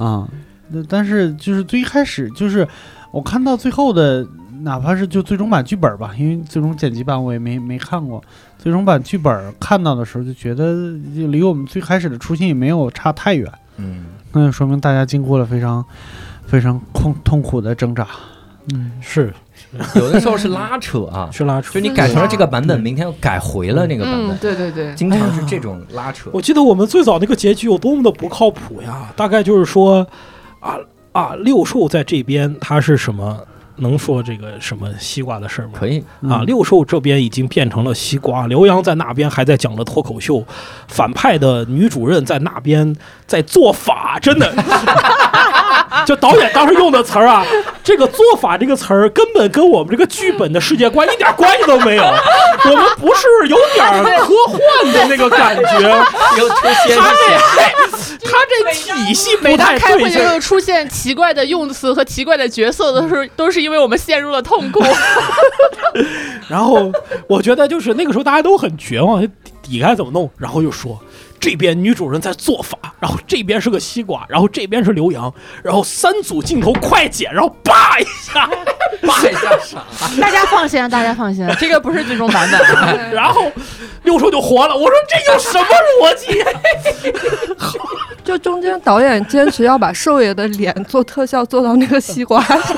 Speaker 6: 啊，那但是就是最开始就是我看到最后的，哪怕是就最终版剧本吧，因为最终剪辑版我也没没看过，最终版剧本看到的时候就觉得离我们最开始的初心也没有差太远。嗯，那就说明大家经过了非常。非常痛痛苦的挣扎，
Speaker 3: 嗯，是。
Speaker 2: 有的时候是拉扯啊，
Speaker 3: 是拉扯，
Speaker 2: 就你改成了这个版本，明天又改回了那个版本，
Speaker 4: 对对对，
Speaker 2: 经常是这种拉扯。
Speaker 3: 我记得我们最早那个结局有多么的不靠谱呀，大概就是说，啊啊，六兽在这边他是什么？能说这个什么西瓜的事儿吗？
Speaker 2: 可以。
Speaker 3: 啊，六兽这边已经变成了西瓜，刘洋在那边还在讲了脱口秀，反派的女主任在那边在做法，真的，就导演当时用的词儿啊，这个做法这个词儿根本跟我们这个剧本的世界观一点关系都没有，我们不是有点科幻的那个感觉，
Speaker 2: 又出现
Speaker 3: 他这体系不太
Speaker 4: 开会就出现奇怪的用词和奇怪的角色的时候，都是。因为我们陷入了痛苦，
Speaker 3: 然后我觉得就是那个时候大家都很绝望，底该怎么弄？然后又说这边女主人在做法，然后这边是个西瓜，然后这边是刘洋，然后三组镜头快剪，然后叭一下，
Speaker 2: 叭一下啥？
Speaker 4: 大家放心，大家放心，这个不是最终版本。
Speaker 3: 然后六叔就活了，我说这有什么逻辑？
Speaker 5: 就中间导演坚持要把寿爷的脸做特效做到那个西瓜上，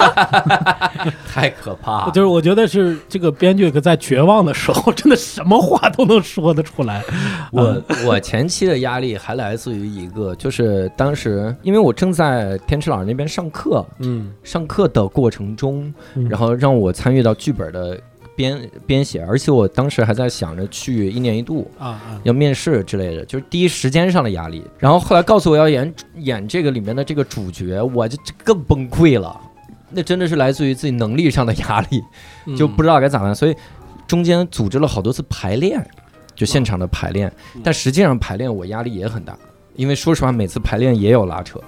Speaker 2: 太可怕了。
Speaker 3: 就是我觉得是这个编剧在绝望的时候，真的什么话都能说得出来。
Speaker 2: 我我前期的压力还来自于一个，就是当时因为我正在天池老师那边上课，嗯，上课的过程中，然后让我参与到剧本的。编编写，而且我当时还在想着去一年一度啊，要面试之类的，就是第一时间上的压力。然后后来告诉我要演演这个里面的这个主角，我就更崩溃了。那真的是来自于自己能力上的压力，就不知道该咋办。所以中间组织了好多次排练，就现场的排练。但实际上排练我压力也很大，因为说实话每次排练也有拉扯。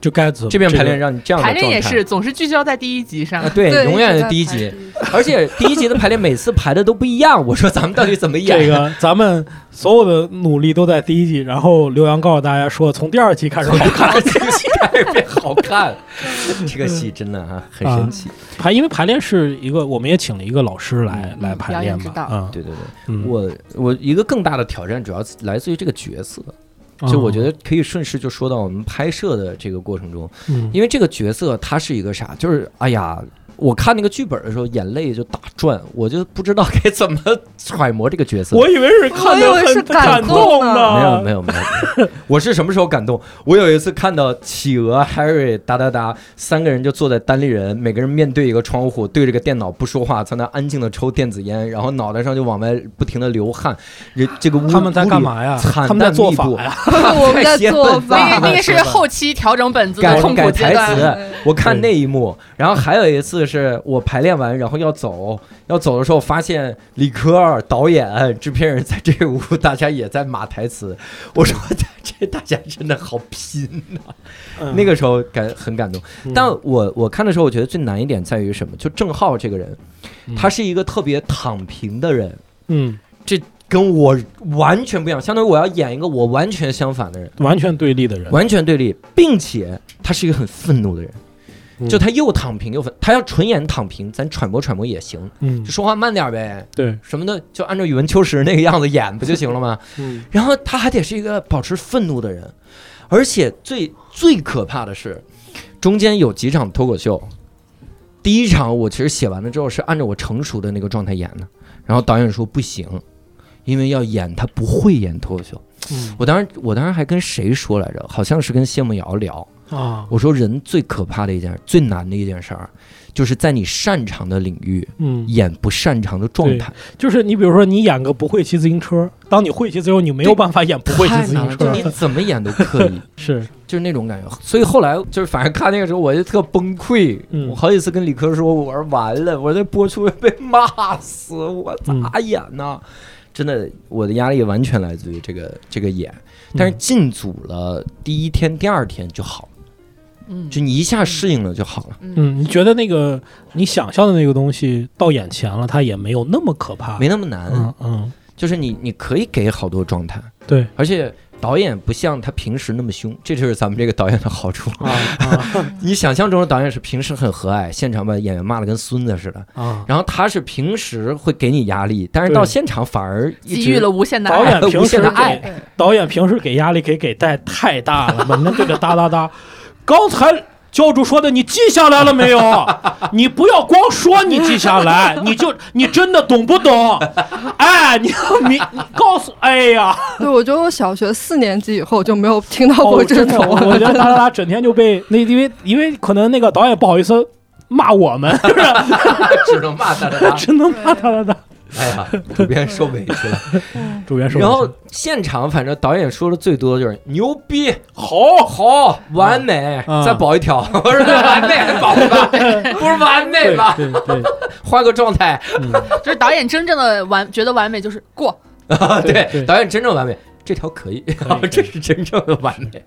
Speaker 3: 就该怎
Speaker 2: 这边排练让你这样
Speaker 4: 排练也是总是聚焦在第一集上，
Speaker 2: 对，永远是第一集，而且第一集的排练每次排的都不一样。我说咱们到底怎么演？
Speaker 3: 这个咱们所有的努力都在第一集，然后刘洋告诉大家说，从第二集开始 好看，
Speaker 2: 第二集开始变好看。这个戏真的啊很神奇。
Speaker 3: 排因为排练是一个，我们也请了一个老师来来排练嘛。
Speaker 2: 嗯，对对对，我我一个更大的挑战主要来自于这个角色。就我觉得可以顺势就说到我们拍摄的这个过程中，因为这个角色他是一个啥，就是哎呀。我看那个剧本的时候，眼泪就打转，我就不知道该怎么揣摩这个角色。
Speaker 3: 我以为是看的 很感动
Speaker 5: 呢，
Speaker 2: 没有没有没有。我是什么时候感动？我有一次看到企鹅、Harry、哒哒哒三个人就坐在单立人，每个人面对一个窗户，对着个电脑不说话，在那安静的抽电子烟，然后脑袋上就往外不停的流汗。这这个
Speaker 3: 他们在干嘛呀？
Speaker 2: 他们在
Speaker 3: 做法呀？
Speaker 5: 我们在做法。
Speaker 4: 那个那个是后期调整本子
Speaker 2: 改改台词。我看那一幕，然后还有一次。是我排练完，然后要走，要走的时候，发现李科导演、制片人在这屋，大家也在码台词。我说这大家真的好拼呐！那个时候感很感动。但我我看的时候，我觉得最难一点在于什么？就郑浩这个人，他是一个特别躺平的人。嗯，这。跟我完全不一样，相当于我要演一个我完全相反的人，
Speaker 3: 完全对立的人，
Speaker 2: 完全对立，并且他是一个很愤怒的人。就他又躺平又愤，他要纯演躺平，咱揣摩揣摩也行，
Speaker 3: 嗯，
Speaker 2: 就说话慢点呗，
Speaker 3: 对，
Speaker 2: 什么的，就按照宇文秋实那个样子演不就行了吗？
Speaker 3: 嗯，
Speaker 2: 然后他还得是一个保持愤怒的人，而且最最可怕的是，中间有几场脱口秀，第一场我其实写完了之后是按照我成熟的那个状态演的，然后导演说不行，因为要演他不会演脱口秀，
Speaker 3: 嗯，
Speaker 2: 我当时我当时还跟谁说来着？好像是跟谢梦瑶聊。
Speaker 3: 啊！
Speaker 2: 我说人最可怕的一件、最难的一件事儿，就是在你擅长的领域，
Speaker 3: 嗯，
Speaker 2: 演不擅长的状态。
Speaker 3: 就是你比如说，你演个不会骑自行车，当你会骑之后，你没有办法演不会骑自行车，
Speaker 2: 你怎么演都可以，
Speaker 3: 是
Speaker 2: 就是那种感觉。所以后来就是反正看那个时候，我就特崩溃。我好几次跟李科说，我说完了，我这播出被骂死，我咋演呢？真的，我的压力完全来自于这个这个演。但是进组了第一天、第二天就好。
Speaker 4: 嗯，
Speaker 2: 就你一下适应了就好了。
Speaker 3: 嗯，你觉得那个你想象的那个东西到眼前了，它也没有那么可怕，
Speaker 2: 没那么难。
Speaker 3: 嗯嗯，
Speaker 2: 就是你你可以给好多状态。
Speaker 3: 对，
Speaker 2: 而且导演不像他平时那么凶，这就是咱们这个导演的好处
Speaker 3: 啊啊。
Speaker 2: 你想象中的导演是平时很和蔼，现场把演员骂的跟孙子似的
Speaker 3: 啊。
Speaker 2: 然后他是平时会给你压力，但是到现场反而
Speaker 4: 给予了无限的
Speaker 3: 导演平时
Speaker 2: 的爱。
Speaker 3: 导演平时给压力给给带太大了，满天对着哒哒哒。刚才教主说的，你记下来了没有？你不要光说你记下来，你就你真的懂不懂？哎，你你你告诉，哎呀，
Speaker 5: 对，我觉得我小学四年级以后就没有听到过这种。
Speaker 3: 我觉得哒哒哒整天就被那因为因为可能那个导演不好意思骂我们，是不是？
Speaker 2: 只能骂哒哒哒，
Speaker 3: 只能骂哒哒哒。
Speaker 2: 哎呀，主编受委屈了，
Speaker 3: 主编受委屈。
Speaker 2: 然后现场反正导演说的最多的就是牛逼，
Speaker 3: 好。
Speaker 2: 好完美，再保一条，我说完美还保吧，不是完美吧？
Speaker 3: 对对，
Speaker 2: 换个状态，
Speaker 4: 就是导演真正的完，觉得完美就是过。
Speaker 2: 对，导演真正完美，这条可以，这是真正的完美。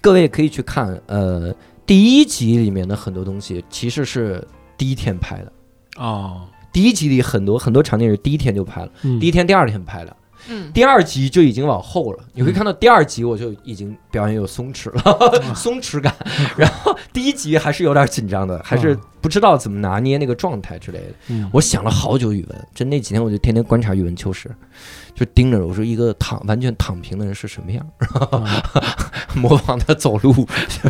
Speaker 2: 各位可以去看，呃，第一集里面的很多东西其实是第一天拍的。
Speaker 3: 哦。
Speaker 2: 第一集里很多很多场景是第一天就拍了，
Speaker 3: 嗯、
Speaker 2: 第一天、第二天拍的，
Speaker 4: 嗯，
Speaker 2: 第二集就已经往后了。你会看到第二集我就已经表演有松弛了，松弛感。然后第一集还是有点紧张的，还是不知道怎么拿捏那个状态之类的。
Speaker 3: 嗯、
Speaker 2: 我想了好久语文，就那几天我就天天观察语文秋实，就盯着我说一个躺完全躺平的人是什么样，模仿他走路，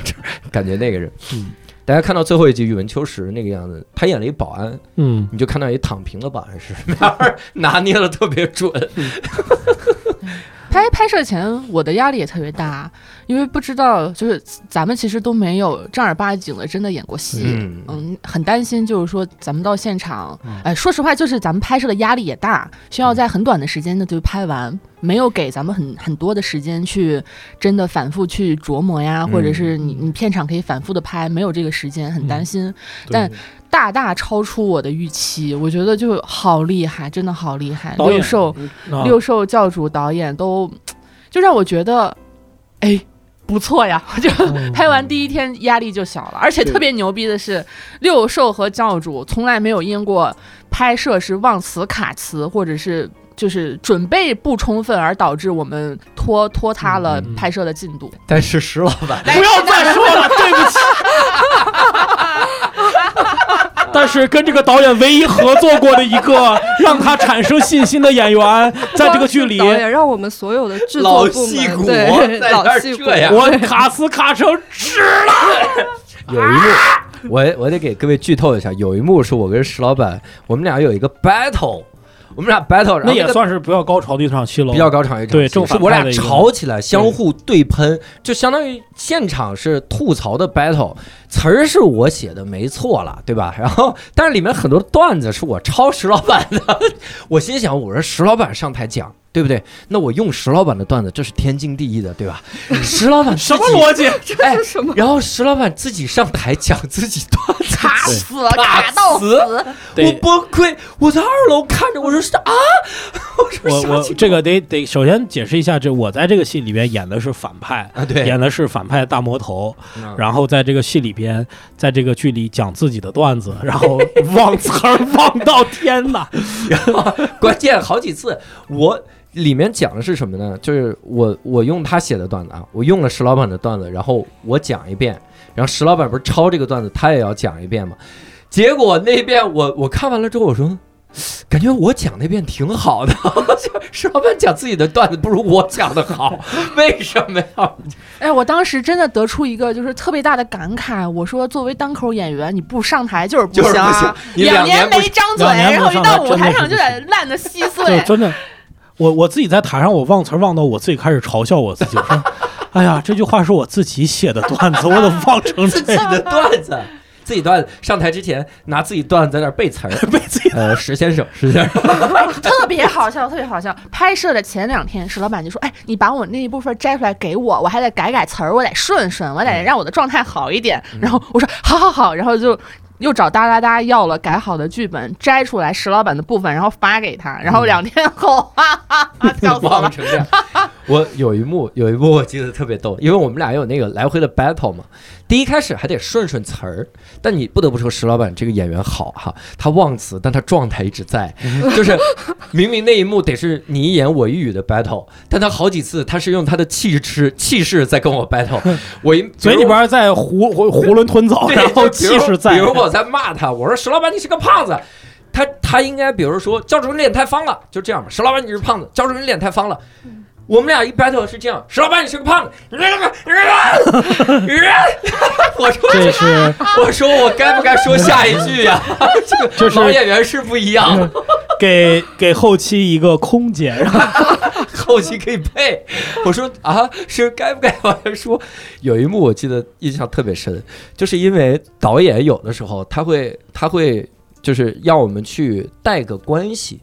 Speaker 2: 感觉那个人，
Speaker 3: 嗯。
Speaker 2: 大家看到最后一集宇文秋实那个样子，他演了一保安，
Speaker 3: 嗯，
Speaker 2: 你就看到一躺平的保安是什么样，拿捏的特别准。
Speaker 4: 拍拍摄前我的压力也特别大，因为不知道就是咱们其实都没有正儿八经的真的演过戏，
Speaker 2: 嗯
Speaker 4: 嗯，很担心就是说咱们到现场，哎，说实话就是咱们拍摄的压力也大，需要在很短的时间内就拍完，没有给咱们很很多的时间去真的反复去琢磨呀，或者是你你片场可以反复的拍，没有这个时间，很担心，但。大大超出我的预期，我觉得就好厉害，真的好厉害。六兽、六兽教主导演都，就让我觉得，哎，不错呀。就拍完第一天压力就小了，而且特别牛逼的是，六兽和教主从来没有因过拍摄是忘词卡词，或者是就是准备不充分而导致我们拖拖沓了拍摄的进度。
Speaker 2: 但是石老板，
Speaker 3: 不要再说了，对不起。但是跟这个导演唯一合作过的一个让他产生信心的演员，在这个剧里，
Speaker 5: 导演让我们所有的制作部门对老戏骨，
Speaker 3: 我卡斯卡成纸了。
Speaker 2: 有一幕，我我得给各位剧透一下，有一幕是我跟石老板，我们俩有一个 battle。我们俩 battle，
Speaker 3: 那也算是比较高潮的一场戏了。
Speaker 2: 比较高潮一场，
Speaker 3: 对，正
Speaker 2: 是我俩吵起来，相互对喷，就相当于现场是吐槽的 battle，词儿是我写的，没错了，对吧？然后，但是里面很多段子是我抄石老板的，我心想，我说石老板上台讲，对不对？那我用石老板的段子，这是天经地义的，对吧？石老板
Speaker 3: 什么逻辑？
Speaker 2: 哎，什么？然后石老板自己上台讲自己段子，
Speaker 4: 卡死，卡到死，
Speaker 2: 我崩溃，我在二楼看着，我说是啊，
Speaker 3: 我我这个得得首先解释一下，这我在这个戏里边演的是反派
Speaker 2: 啊，对，
Speaker 3: 演的是反派大魔头，然后在这个戏里边，在这个剧里讲自己的段子，然后忘词儿 忘到天呐，
Speaker 2: 然后关键好几次我。里面讲的是什么呢？就是我我用他写的段子啊，我用了石老板的段子，然后我讲一遍，然后石老板不是抄这个段子，他也要讲一遍嘛。结果那遍我我看完了之后，我说，感觉我讲那遍挺好的，石老板讲自己的段子不如我讲的好，为什么呀？
Speaker 4: 哎，我当时真的得出一个就是特别大的感慨，我说作为单口演员，你不上台就是不
Speaker 2: 行，
Speaker 4: 两
Speaker 2: 年
Speaker 4: 没张嘴，然后一到舞台上就得烂的稀碎，
Speaker 3: 真的。我我自己在台上，我忘词忘到我自己开始嘲笑我自己，我说：“哎呀，这句话是我自己写的段子，我都忘成
Speaker 2: 自己的段子。”自己段子上台之前拿自己段子在那背词儿，
Speaker 3: 背自己。
Speaker 2: 呃，石先生，石先生，
Speaker 4: 特别好笑，特别好笑。拍摄的前两天，石老板就说：“哎，你把我那一部分摘出来给我，我还得改改词儿，我得顺顺，我得让我的状态好一点。”然后我说：“好好好。”然后就。又找哒哒哒要了改好的剧本，摘出来石老板的部分，然后发给他，然后两天后，哈哈哈，笑死了。
Speaker 2: 我有一幕，有一幕我记得特别逗，因为我们俩有那个来回的 battle 嘛。第一开始还得顺顺词儿，但你不得不说石老板这个演员好哈，他忘词，但他状态一直在，就是明明那一幕得是你一言我一语的 battle，但他好几次他是用他的气势气势在跟我 battle，我一
Speaker 3: 嘴里边在囫囫囫囵吞枣，然后气势在。
Speaker 2: 比如我在骂他，我说石老板你是个胖子，他他应该比如说教主你脸太方了，就这样吧，石老板你是胖子，教主你脸太方了。我们俩一 battle 是这样，石老板你是个胖子，我说
Speaker 3: 这是
Speaker 2: 我说我该不该说下一句呀？这个老演员是不一样，
Speaker 3: 给给后期一个空间，
Speaker 2: 后期可以配。我说啊，是该不该往下说？有一幕我记得印象特别深，就是因为导演有的时候他会他会就是要我们去带个关系。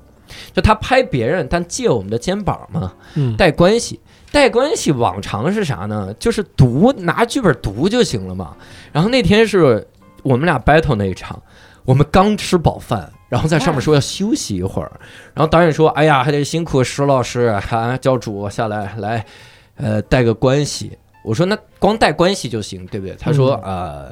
Speaker 2: 就他拍别人，但借我们的肩膀嘛，带关系，带关系。往常是啥呢？就是读拿剧本读就行了嘛。然后那天是我们俩 battle 那一场，我们刚吃饱饭，然后在上面说要休息一会儿，然后导演说：“哎呀，还得辛苦石老师，啊教主下来来，呃，带个关系。”我说：“那光带关系就行，对不对？”他说：“呃。”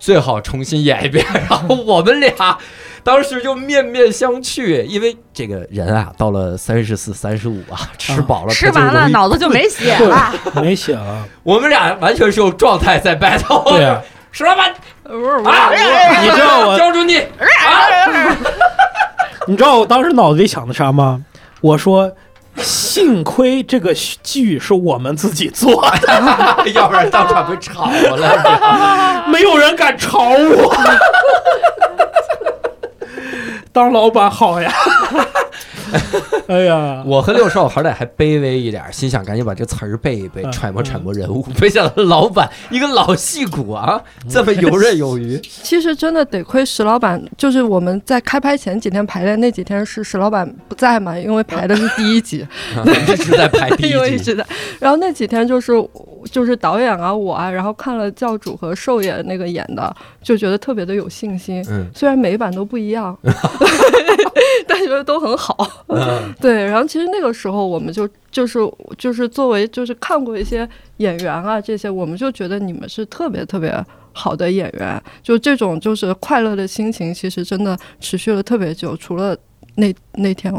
Speaker 2: 最好重新演一遍，然后我们俩当时就面面相觑，因为这个人啊，到了三十四、三十五啊，吃饱了，
Speaker 4: 吃完了脑子就没血了，
Speaker 3: 没血了。
Speaker 2: 我们俩完全是用状态在 battle。
Speaker 3: 对啊，
Speaker 2: 石老板，
Speaker 3: 啊，你知道我
Speaker 2: 教主你，
Speaker 3: 你知道我当时脑子里想的啥吗？我说。幸亏这个剧是我们自己做
Speaker 2: 的，要不然当场被炒了。
Speaker 3: 没有人敢炒我。当老板好呀。哎呀，
Speaker 2: 我和六少好歹还卑微一点，心想赶紧把这词儿背一背，揣摩揣摩人物。没想到老板一个老戏骨啊，这么游刃有余。
Speaker 5: 其实真的得亏石老板，就是我们在开拍前几天排练那几天是石老板不在嘛，因为排的是第一集，
Speaker 2: 一直在排第一集。
Speaker 5: 然后那几天就是就是导演啊我啊，然后看了教主和寿爷那个演的，就觉得特别的有信心。嗯，虽然每一版都不一样。但觉得都很好，对。然后其实那个时候，我们就就是就是作为就是看过一些演员啊这些，我们就觉得你们是特别特别好的演员。就这种就是快乐的心情，其实真的持续了特别久。除了那那天。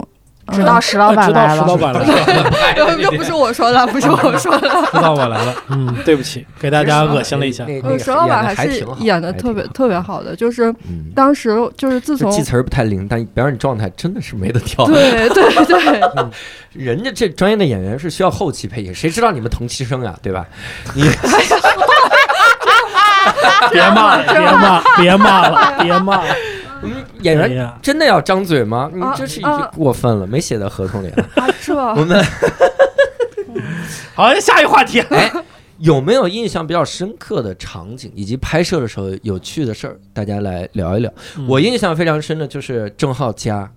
Speaker 4: 知道石老板来
Speaker 3: 了，石老板来
Speaker 5: 了，这不是我说的，不是我说的。
Speaker 3: 知道我来了，嗯，对不起，给大家恶心了一下。
Speaker 5: 石老板还是演的特别特别好的，就是当时就是自从
Speaker 2: 记词儿不太灵，但表演状态真的是没得挑。
Speaker 5: 对对对，
Speaker 2: 人家这专业的演员是需要后期配音，谁知道你们同期生啊，对吧？你
Speaker 3: 别骂了，别骂，别骂了，别骂了。
Speaker 2: 嗯，演员真的要张嘴吗？你这是已经过分了，没写在合同里。
Speaker 5: 啊，这
Speaker 2: 我们
Speaker 3: 好，下一个话题。
Speaker 2: 哎，有没有印象比较深刻的场景以及拍摄的时候有趣的事儿？大家来聊一聊。我印象非常深的就是郑浩家，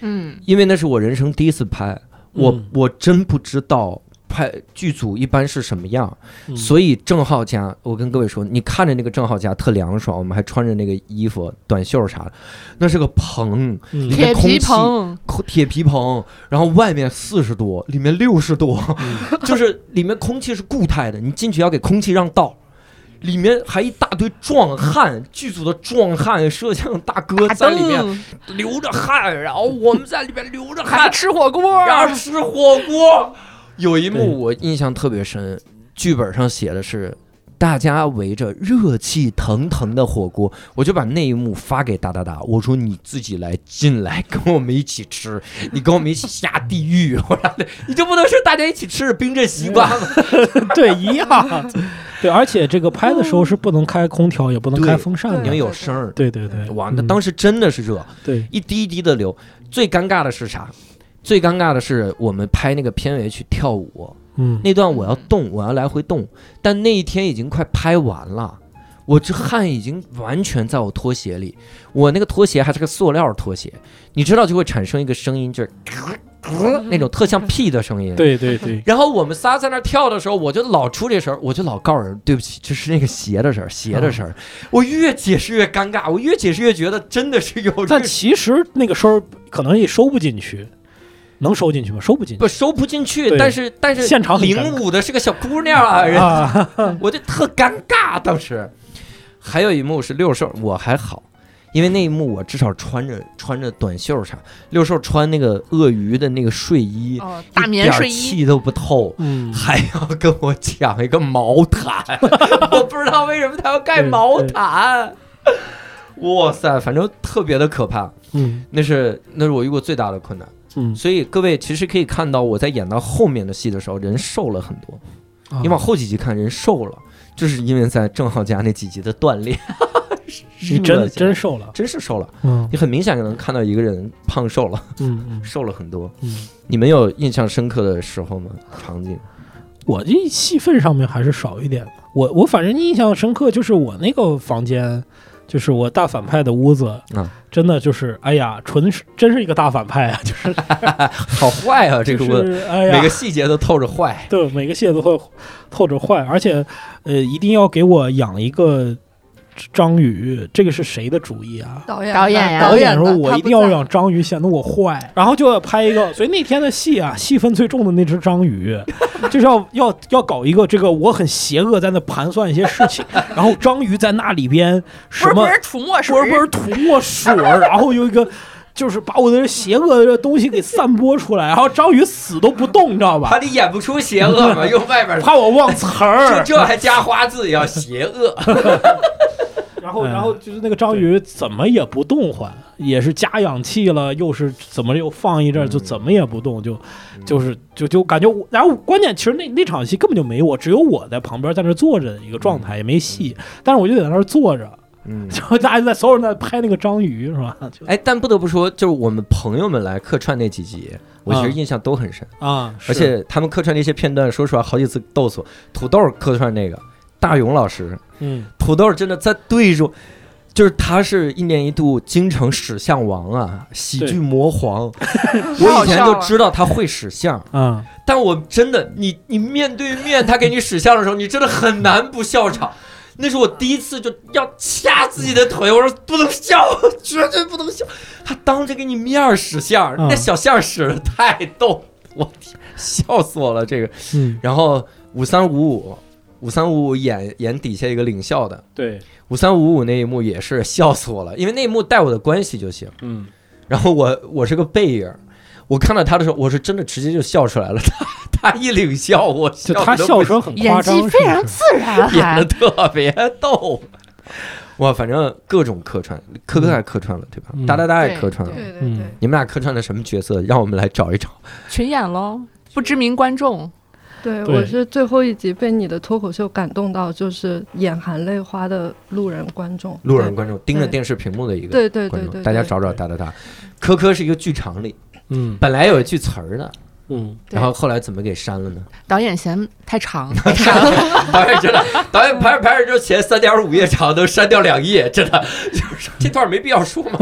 Speaker 4: 嗯，
Speaker 2: 因为那是我人生第一次拍。我我真不知道。拍剧组一般是什么样？所以郑浩家，我跟各位说，你看着那个郑浩家特凉爽，我们还穿着那个衣服短袖啥的，那是个棚，
Speaker 4: 铁皮棚，
Speaker 2: 铁皮棚，然后外面四十多，里面六十多，就是里面空气是固态的，你进去要给空气让道，里面还一大堆壮汉，剧组的壮汉摄像大哥在里面流着汗，然后我们在里面流着汗
Speaker 4: 吃火锅，
Speaker 2: 然后吃火锅。有一幕我印象特别深，剧本上写的是大家围着热气腾腾的火锅，我就把那一幕发给哒哒哒，我说你自己来进来跟我们一起吃，你跟我们一起下地狱，我说你就不能是大家一起吃冰镇西瓜吗？
Speaker 3: 对，一样。对，而且这个拍的时候是不能开空调，也不能开风扇，
Speaker 2: 因为有声儿。
Speaker 3: 对对对，
Speaker 2: 哇，那当时真的是热，
Speaker 3: 对，
Speaker 2: 一滴一滴的流。最尴尬的是啥？最尴尬的是，我们拍那个片尾曲跳舞，嗯，那段我要动，我要来回动，但那一天已经快拍完了，我这汗已经完全在我拖鞋里，我那个拖鞋还是个塑料拖鞋，你知道就会产生一个声音，就是那种特像屁的声音，
Speaker 3: 对对对。
Speaker 2: 然后我们仨在那跳的时候，我就老出这声，我就老告诉人，对不起，这是那个鞋的声，鞋的声。我越解释越尴尬，我越解释越觉得真的是有。
Speaker 3: 但其实那个声可能也收不进去。能收进去吗？收不进去，
Speaker 2: 不收不进去。但是但是，
Speaker 3: 现场
Speaker 2: 领舞的是个小姑娘啊，人，我就特尴尬。当时还有一幕是六兽，我还好，因为那一幕我至少穿着穿着短袖啥。六兽穿那个鳄鱼的那个睡衣，
Speaker 4: 大棉睡衣，
Speaker 2: 气都不透，还要跟我抢一个毛毯。我不知道为什么他要盖毛毯。哇塞，反正特别的可怕。嗯，那是那是我遇过最大的困难。嗯，所以各位其实可以看到，我在演到后面的戏的时候，人瘦了很多。你往后几集看，人瘦了，就是因为在郑浩家那几集的锻炼。
Speaker 3: 你真真瘦了，
Speaker 2: 真是瘦了。嗯，你很明显就能看到一个人胖瘦了。嗯嗯，瘦了很多。嗯，你们有印象深刻的时候吗？场景？
Speaker 3: 我这戏份上面还是少一点。我我反正印象深刻就是我那个房间。就是我大反派的屋子嗯，真的就是哎呀，纯是真是一个大反派啊，就是
Speaker 2: 好坏啊，这个屋
Speaker 3: 子，哎呀，
Speaker 2: 每个细节都透着坏，
Speaker 3: 对，每个细节都会透着坏，而且呃，一定要给我养一个。章鱼，这个是谁的主意啊？
Speaker 5: 导演，
Speaker 4: 导演呀！
Speaker 3: 导演说：“我一定要让章鱼显得我坏，然后就要拍一个。所以那天的戏啊，戏份最重的那只章鱼，就是要要要搞一个这个我很邪恶，在那盘算一些事情，然后章鱼在那里边什么
Speaker 4: 涂墨水，
Speaker 3: 不是涂墨水，然后有一个。”就是把我的邪恶的东西给散播出来，然后章鱼死都不动，你知道吧？
Speaker 2: 怕你演不出邪恶嘛，用外边
Speaker 3: 怕我忘词儿，
Speaker 2: 这还加花字，要邪恶。
Speaker 3: 然后，然后就是那个章鱼怎么也不动换，也是加氧气了，又是怎么又放一阵，就怎么也不动，就就是就就感觉。然后关键其实那那场戏根本就没我，只有我在旁边在那坐着一个状态，也没戏，但是我就在那儿坐着。嗯，然后大家在所有人在拍那个章鱼是吧？
Speaker 2: 哎，但不得不说，就是我们朋友们来客串那几集，我其实印象都很深
Speaker 3: 啊。
Speaker 2: 而且他们客串那些片段，说实话，好几次逗死我。土豆客串那个大勇老师，嗯，土豆真的在对着，就是他是一年一度京城史相王啊，喜剧魔皇。我以前就知道他会史相啊，但我真的，你你面对面他给你史相的时候，你真的很难不笑场。那是我第一次就要掐自己的腿，我说不能笑，绝对不能笑。他当着给你面儿使相，那小相使的太逗，我天，笑死我了这个。嗯，然后五三五五，五三五五演演底下一个领校的，
Speaker 3: 对，
Speaker 2: 五三五五那一幕也是笑死我了，因为那一幕带我的关系就行。嗯，然后我我是个背影。我看到他的时候，我是真的直接就笑出来了。他 他一领笑，我
Speaker 3: 就他笑声很
Speaker 4: 夸张，演技非常自然，
Speaker 2: 演的特别逗。哇，反正各种客串，科科还客串了，对吧？哒哒哒也客串了。
Speaker 5: 对对对，
Speaker 2: 你们俩客串的什么角色？让我们来找一找。
Speaker 4: 群演喽，不知名观众。
Speaker 5: 对，我是最后一集被你的脱口秀感动到，就是眼含泪花的路人观众。
Speaker 2: 路人观众盯着电视屏幕的一个
Speaker 5: 对对对对，
Speaker 2: 大家找找哒哒哒。科科是一个剧场里。嗯，本来有一句词儿呢，嗯，然后后来怎么给删了呢？
Speaker 4: 导演嫌太长，
Speaker 2: 导演真的，导演拍着拍着就嫌三点五页长，都删掉两页，真的就是这段没必要说嘛。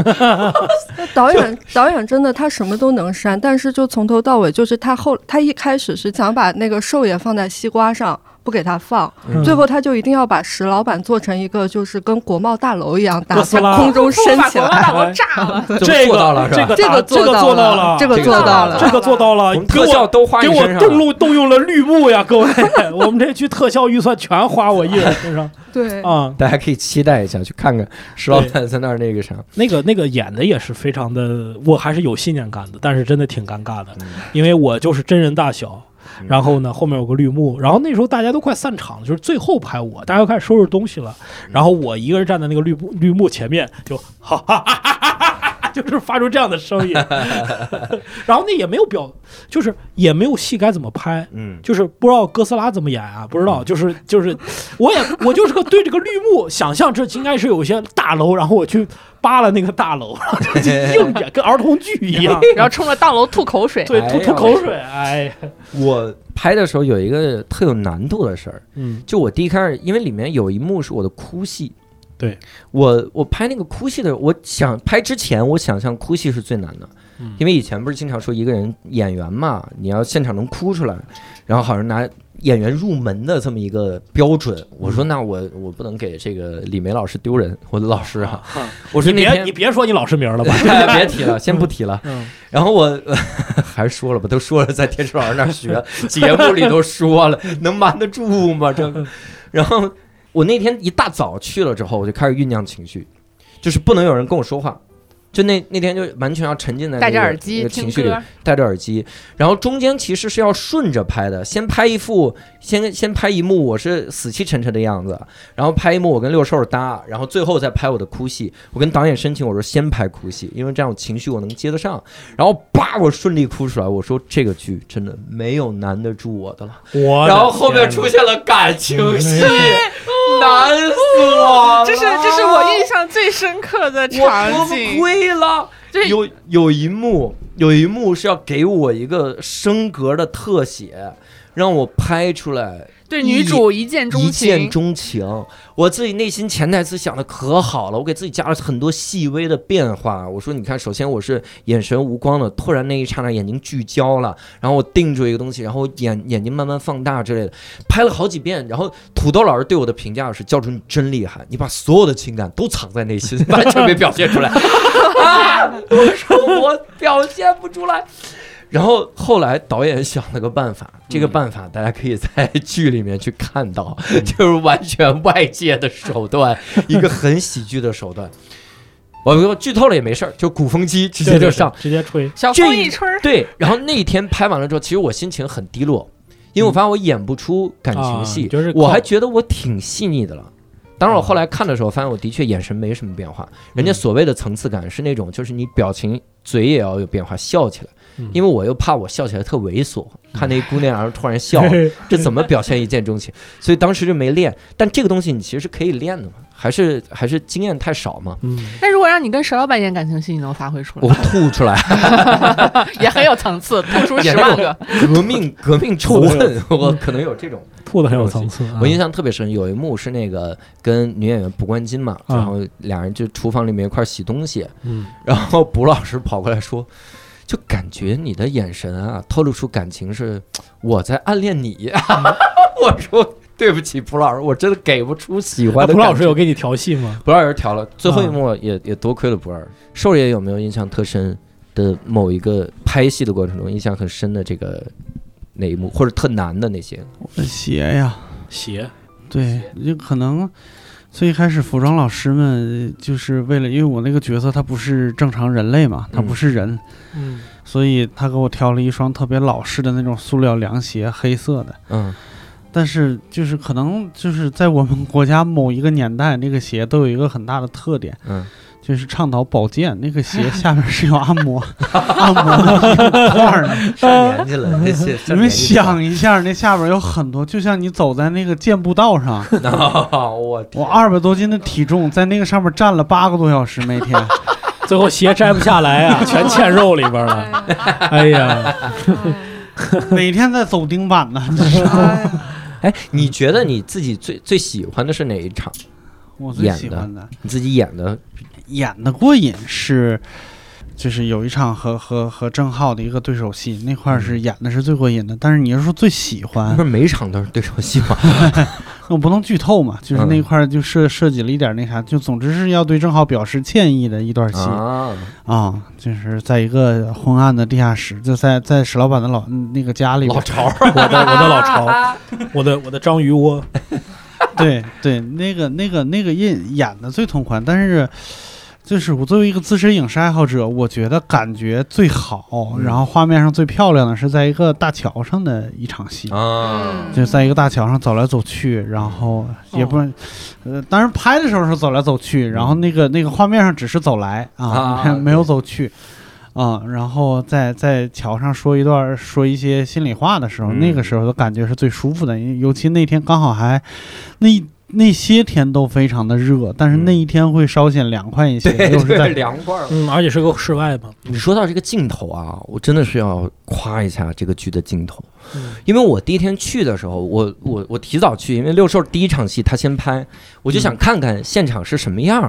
Speaker 5: 导演导演真的他什么都能删，但是就从头到尾就是他后他一开始是想把那个兽也放在西瓜上。不给他放，最后他就一定要把石老板做成一个就是跟国贸大楼一样大，在空中升起来，
Speaker 4: 大楼炸了。
Speaker 3: 这
Speaker 2: 做到了，
Speaker 3: 这个
Speaker 5: 这个
Speaker 3: 做
Speaker 5: 到了，这个做到了，
Speaker 3: 这个做到了。
Speaker 2: 特效都花
Speaker 3: 给我动用动用了绿幕呀，各位，我们这区特效预算全花我一人身上。
Speaker 5: 对。
Speaker 3: 啊，
Speaker 2: 大家可以期待一下，去看看石老板在那儿那个啥，
Speaker 3: 那个那个演的也是非常的，我还是有信念感的，但是真的挺尴尬的，因为我就是真人大小。然后呢，后面有个绿幕，然后那时候大家都快散场了，就是最后拍我，大家开始收拾东西了，然后我一个人站在那个绿幕绿幕前面，就哈哈哈哈哈哈，就是发出这样的声音，然后那也没有表，就是也没有戏该怎么拍，嗯，就是不知道哥斯拉怎么演啊，不知道，就是就是，我也我就是个对这个绿幕 想象，这应该是有一些大楼，然后我去。扒了那个大楼，硬演跟儿童剧一样，
Speaker 4: 然后冲着大楼吐口水，
Speaker 3: 对，吐吐口水。哎，
Speaker 2: 我拍的时候有一个特有难度的事儿，嗯，就我第一开始，因为里面有一幕是我的哭戏，
Speaker 3: 对
Speaker 2: 我我拍那个哭戏的，我想拍之前，我想象哭戏是最难的，因为以前不是经常说一个人演员嘛，你要现场能哭出来，然后好像拿。演员入门的这么一个标准，我说那我我不能给这个李梅老师丢人，我的老师啊，我说
Speaker 3: 你别你别说你老师名了吧，
Speaker 2: 别提了，先不提了。然后我 还是说了吧，都说了在天池老师那儿学，节目里都说了，能瞒得住吗？这个。然后我那天一大早去了之后，我就开始酝酿情绪，就是不能有人跟我说话。就那那天就完全要沉浸在
Speaker 4: 戴着耳机
Speaker 2: 情绪里，戴着耳机，然后中间其实是要顺着拍的，先拍一副，先先拍一幕我是死气沉沉的样子，然后拍一幕我跟六兽搭，然后最后再拍我的哭戏。我跟导演申请我说先拍哭戏，因为这样我情绪我能接得上。然后叭，我顺利哭出来。我说这个剧真的没有难得住我的了。然后后面出现了感情戏。难死我！
Speaker 4: 这是这是我印象最深刻的场景。
Speaker 2: 有有一幕，有一幕是要给我一个升格的特写，让我拍出来。
Speaker 4: 对女主一见钟情，
Speaker 2: 一见钟情。我自己内心潜台词想的可好了，我给自己加了很多细微的变化。我说，你看，首先我是眼神无光的，突然那一刹那眼睛聚焦了，然后我定住一个东西，然后眼眼睛慢慢放大之类的，拍了好几遍。然后土豆老师对我的评价是：教主你真厉害，你把所有的情感都藏在内心，完全没表现出来。我说我表现不出来。然后后来导演想了个办法，这个办法大家可以在剧里面去看到，就是完全外界的手段，一个很喜剧的手段。我剧透了也没事儿，就鼓风机直接就上，
Speaker 3: 直接吹，
Speaker 4: 小风一吹。
Speaker 2: 对，然后那天拍完了之后，其实我心情很低落，因为我发现我演不出感情戏，
Speaker 3: 就是
Speaker 2: 我还觉得我挺细腻的了。当然，我后来看的时候，发现我的确眼神没什么变化。人家所谓的层次感是那种，就是你表情嘴也要有变化，笑起来。因为我又怕我笑起来特猥琐，看那姑娘然后突然笑，这怎么表现一见钟情？所以当时就没练。但这个东西你其实是可以练的嘛，还是还是经验太少嘛。
Speaker 4: 嗯。那如果让你跟石老板演感情戏，你能发挥出
Speaker 2: 来？我吐出来，
Speaker 4: 也很有层次，吐出十万个
Speaker 2: 革命革命仇恨，我可能有这种
Speaker 3: 吐的很有层次。
Speaker 2: 我印象特别深，有一幕是那个跟女演员卜冠金嘛，然后俩人就厨房里面一块洗东西，嗯，然后卜老师跑过来说。就感觉你的眼神啊，透露出感情是 我在暗恋你。我说 对不起，蒲老师，我真的给不出喜欢的。
Speaker 3: 蒲老师有给你调戏吗？
Speaker 2: 蒲老师调了，最后一幕也也多亏了蒲儿。兽爷有没有印象特深的某一个拍戏的过程中，印象很深的这个哪一幕，或者特难的那些？
Speaker 6: 鞋呀，
Speaker 3: 鞋，
Speaker 6: 对，就可能。最开始服装老师们就是为了，因为我那个角色他不是正常人类嘛，他不是人，嗯，所以他给我挑了一双特别老式的那种塑料凉鞋，黑色的，嗯，但是就是可能就是在我们国家某一个年代，那个鞋都有一个很大的特点，嗯。就是倡导保健，那个鞋下面是有按摩 按摩块儿的。
Speaker 2: 上年纪了，那鞋。
Speaker 6: 你们想一下，那下边有很多，就像你走在那个健步道上。
Speaker 2: 我
Speaker 6: 我二百多斤的体重在那个上面站了八个多小时，每天，
Speaker 3: 最后鞋摘不下来啊，全嵌肉里边了。哎呀，
Speaker 6: 每天在走钉板呢。
Speaker 2: 哎，你觉得你自己最最喜欢的是哪一场？
Speaker 6: 我最喜欢
Speaker 2: 的，你自己演的，
Speaker 6: 演的过瘾是。就是有一场和和和郑浩的一个对手戏，那块是演的是最过瘾的。但是你要说最喜欢，
Speaker 2: 不是每场都是对手戏吗？
Speaker 6: 我不能剧透嘛。就是那块就设设计了一点那啥，就总之是要对郑浩表示歉意的一段戏啊。就是在一个昏暗的地下室，就在在史老板的老那个家里。
Speaker 2: 老巢，
Speaker 3: 我的我的老巢，我的我的章鱼窝。
Speaker 6: 对对，那个那个那个印演的最痛快，但是。就是我作为一个资深影视爱好者，我觉得感觉最好，然后画面上最漂亮的是在一个大桥上的一场戏。啊，就在一个大桥上走来走去，然后也不，呃，当然拍的时候是走来走去，然后那个那个画面上只是走来啊，没有走去啊，然后在在桥上说一段说一些心里话的时候，那个时候的感觉是最舒服的，尤其那天刚好还那。那些天都非常的热，但是那一天会稍显凉快一些，就是在
Speaker 2: 凉快，
Speaker 3: 嗯，而且是个室外嘛。
Speaker 2: 你说到这个镜头啊，我真的是要夸一下这个剧的镜头，因为我第一天去的时候，我我我提早去，因为六兽第一场戏他先拍，我就想看看现场是什么样，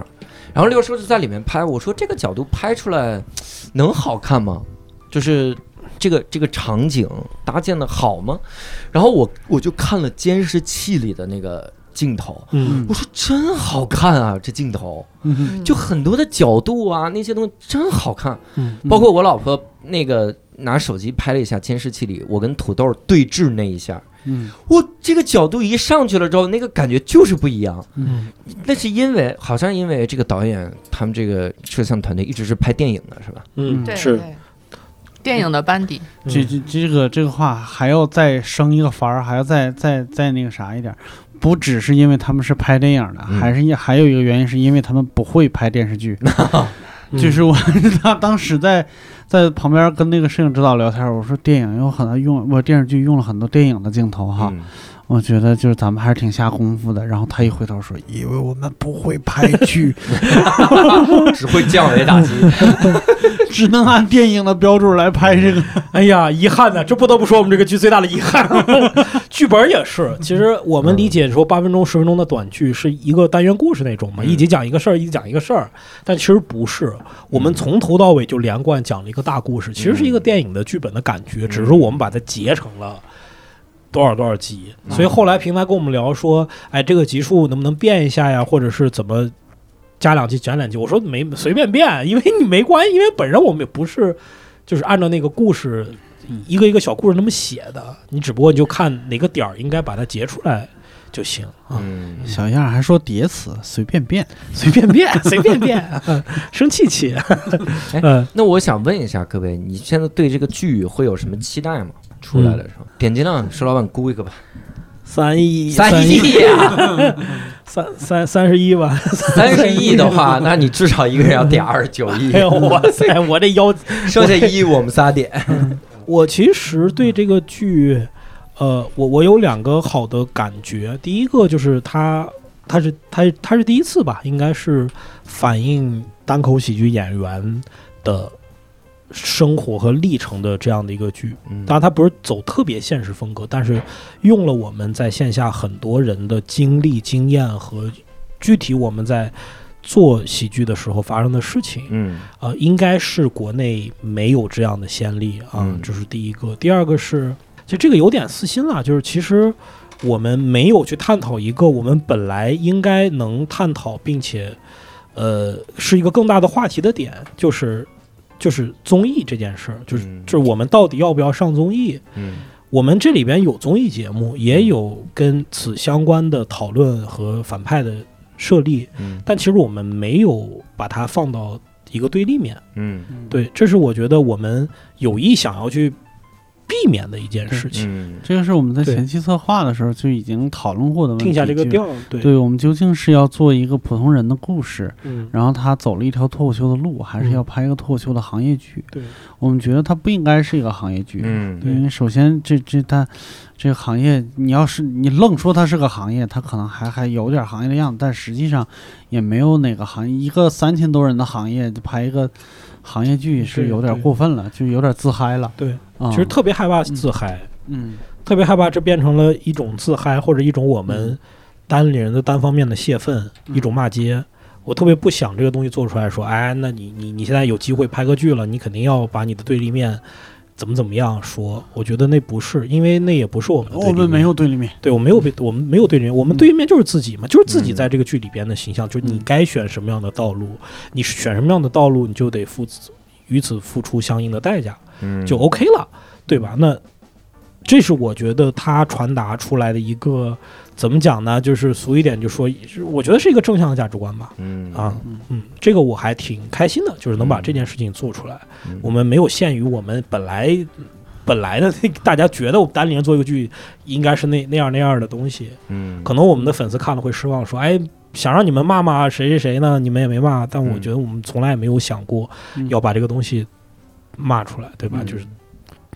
Speaker 2: 然后六兽就在里面拍，我说这个角度拍出来能好看吗？就是这个这个场景搭建的好吗？然后我我就看了监视器里的那个。镜头，嗯我说真好看啊！这镜头，就很多的角度啊，那些东西真好看。包括我老婆那个拿手机拍了一下监视器里，我跟土豆对峙那一下，嗯我这个角度一上去了之后，那个感觉就是不一样。嗯那是因为好像因为这个导演他们这个摄像团队一直是拍电影的，是吧？
Speaker 3: 嗯，对
Speaker 4: 是电影的班底。
Speaker 6: 这这这个这个话还要再升一个番儿，还要再再再那个啥一点。不只是因为他们是拍电影的，还是因还有一个原因，是因为他们不会拍电视剧。就是我 他当时在在旁边跟那个摄影指导聊天，我说电影有很多用，我电视剧用了很多电影的镜头哈。我觉得就是咱们还是挺下功夫的。然后他一回头说：“以为我们不会拍剧，
Speaker 2: 只会降维打击，
Speaker 6: 只能按电影的标准来拍这个。”
Speaker 3: 哎呀，遗憾呐，这不得不说我们这个剧最大的遗憾。剧本也是，其实我们理解说八分钟、十分钟的短剧是一个单元故事那种嘛，一集讲一个事儿，一集讲一个事儿。但其实不是，我们从头到尾就连贯讲了一个大故事，其实是一个电影的剧本的感觉，只是我们把它结成了。多少多少集？所以后来平台跟我们聊说，哎，这个集数能不能变一下呀？或者是怎么加两集、减两集？我说没随便变，因为你没关系，因为本身我们也不是就是按照那个故事一个一个小故事那么写的，你只不过你就看哪个点儿应该把它截出来就行啊。
Speaker 6: 小样还说叠词，随便变，
Speaker 3: 随便变，随便变，生气气。
Speaker 2: 哎，那我想问一下各位，你现在对这个剧会有什么期待吗？出来的时候，点击量，石老板估一个吧，
Speaker 3: 三亿，
Speaker 2: 三亿
Speaker 3: 呀，三三三十一吧，
Speaker 2: 三十亿的话，那你至少一个人要点二十九亿。
Speaker 3: 哎呦，哇塞，我这腰，
Speaker 2: 剩下一亿我们仨点。
Speaker 3: 我其实对这个剧，呃，我我有两个好的感觉。第一个就是它，他是他他是第一次吧，应该是反映单口喜剧演员的。生活和历程的这样的一个剧，当然它不是走特别现实风格，但是用了我们在线下很多人的经历、经验和具体我们在做喜剧的时候发生的事情。嗯，呃，应该是国内没有这样的先例啊，这是第一个。第二个是，其实这个有点私心了，就是其实我们没有去探讨一个我们本来应该能探讨，并且呃是一个更大的话题的点，就是。就是综艺这件事儿，就是就是我们到底要不要上综艺？嗯，我们这里边有综艺节目，也有跟此相关的讨论和反派的设立，嗯，但其实我们没有把它放到一个对立面，嗯，对，这是我觉得我们有意想要去。避免的一件事情，
Speaker 6: 这个是我们在前期策划的时候就已经讨论过的问题。
Speaker 3: 定下这个调，
Speaker 6: 对，我们究竟是要做一个普通人的故事，嗯，然后他走了一条脱口秀的路，还是要拍一个脱口秀的行业剧？
Speaker 3: 对，
Speaker 6: 我们觉得它不应该是一个行业剧，嗯，因为首先这这它这个行业，你要是你愣说它是个行业，它可能还还有点行业的样子，但实际上也没有哪个行业一个三千多人的行业就拍一个。行业剧是有点过分了，就有点自嗨了。
Speaker 3: 对，其实特别害怕自嗨，嗯，特别害怕这变成了一种自嗨或者一种我们单立人的单方面的泄愤，一种骂街。我特别不想这个东西做出来说，哎，那你你你现在有机会拍个剧了，你肯定要把你的对立面。怎么怎么样说？我觉得那不是，因为那也不是我们。
Speaker 6: 我们没有对立面，
Speaker 3: 对我没有被，我们没有对立面，我们对立面就是自己嘛，就是自己在这个剧里边的形象，就是你该选什么样的道路，你选什么样的道路，你就得付与此付出相应的代价，就 OK 了，对吧？那这是我觉得他传达出来的一个。怎么讲呢？就是俗一点，就说，我觉得是一个正向的价值观吧。嗯啊，嗯，这个我还挺开心的，就是能把这件事情做出来。我们没有限于我们本来本来的那大家觉得我们单立人做一个剧应该是那那样那样的东西。嗯，可能我们的粉丝看了会失望，说，哎，想让你们骂骂谁谁谁呢？你们也没骂。但我觉得我们从来也没有想过要把这个东西骂出来，对吧？就是。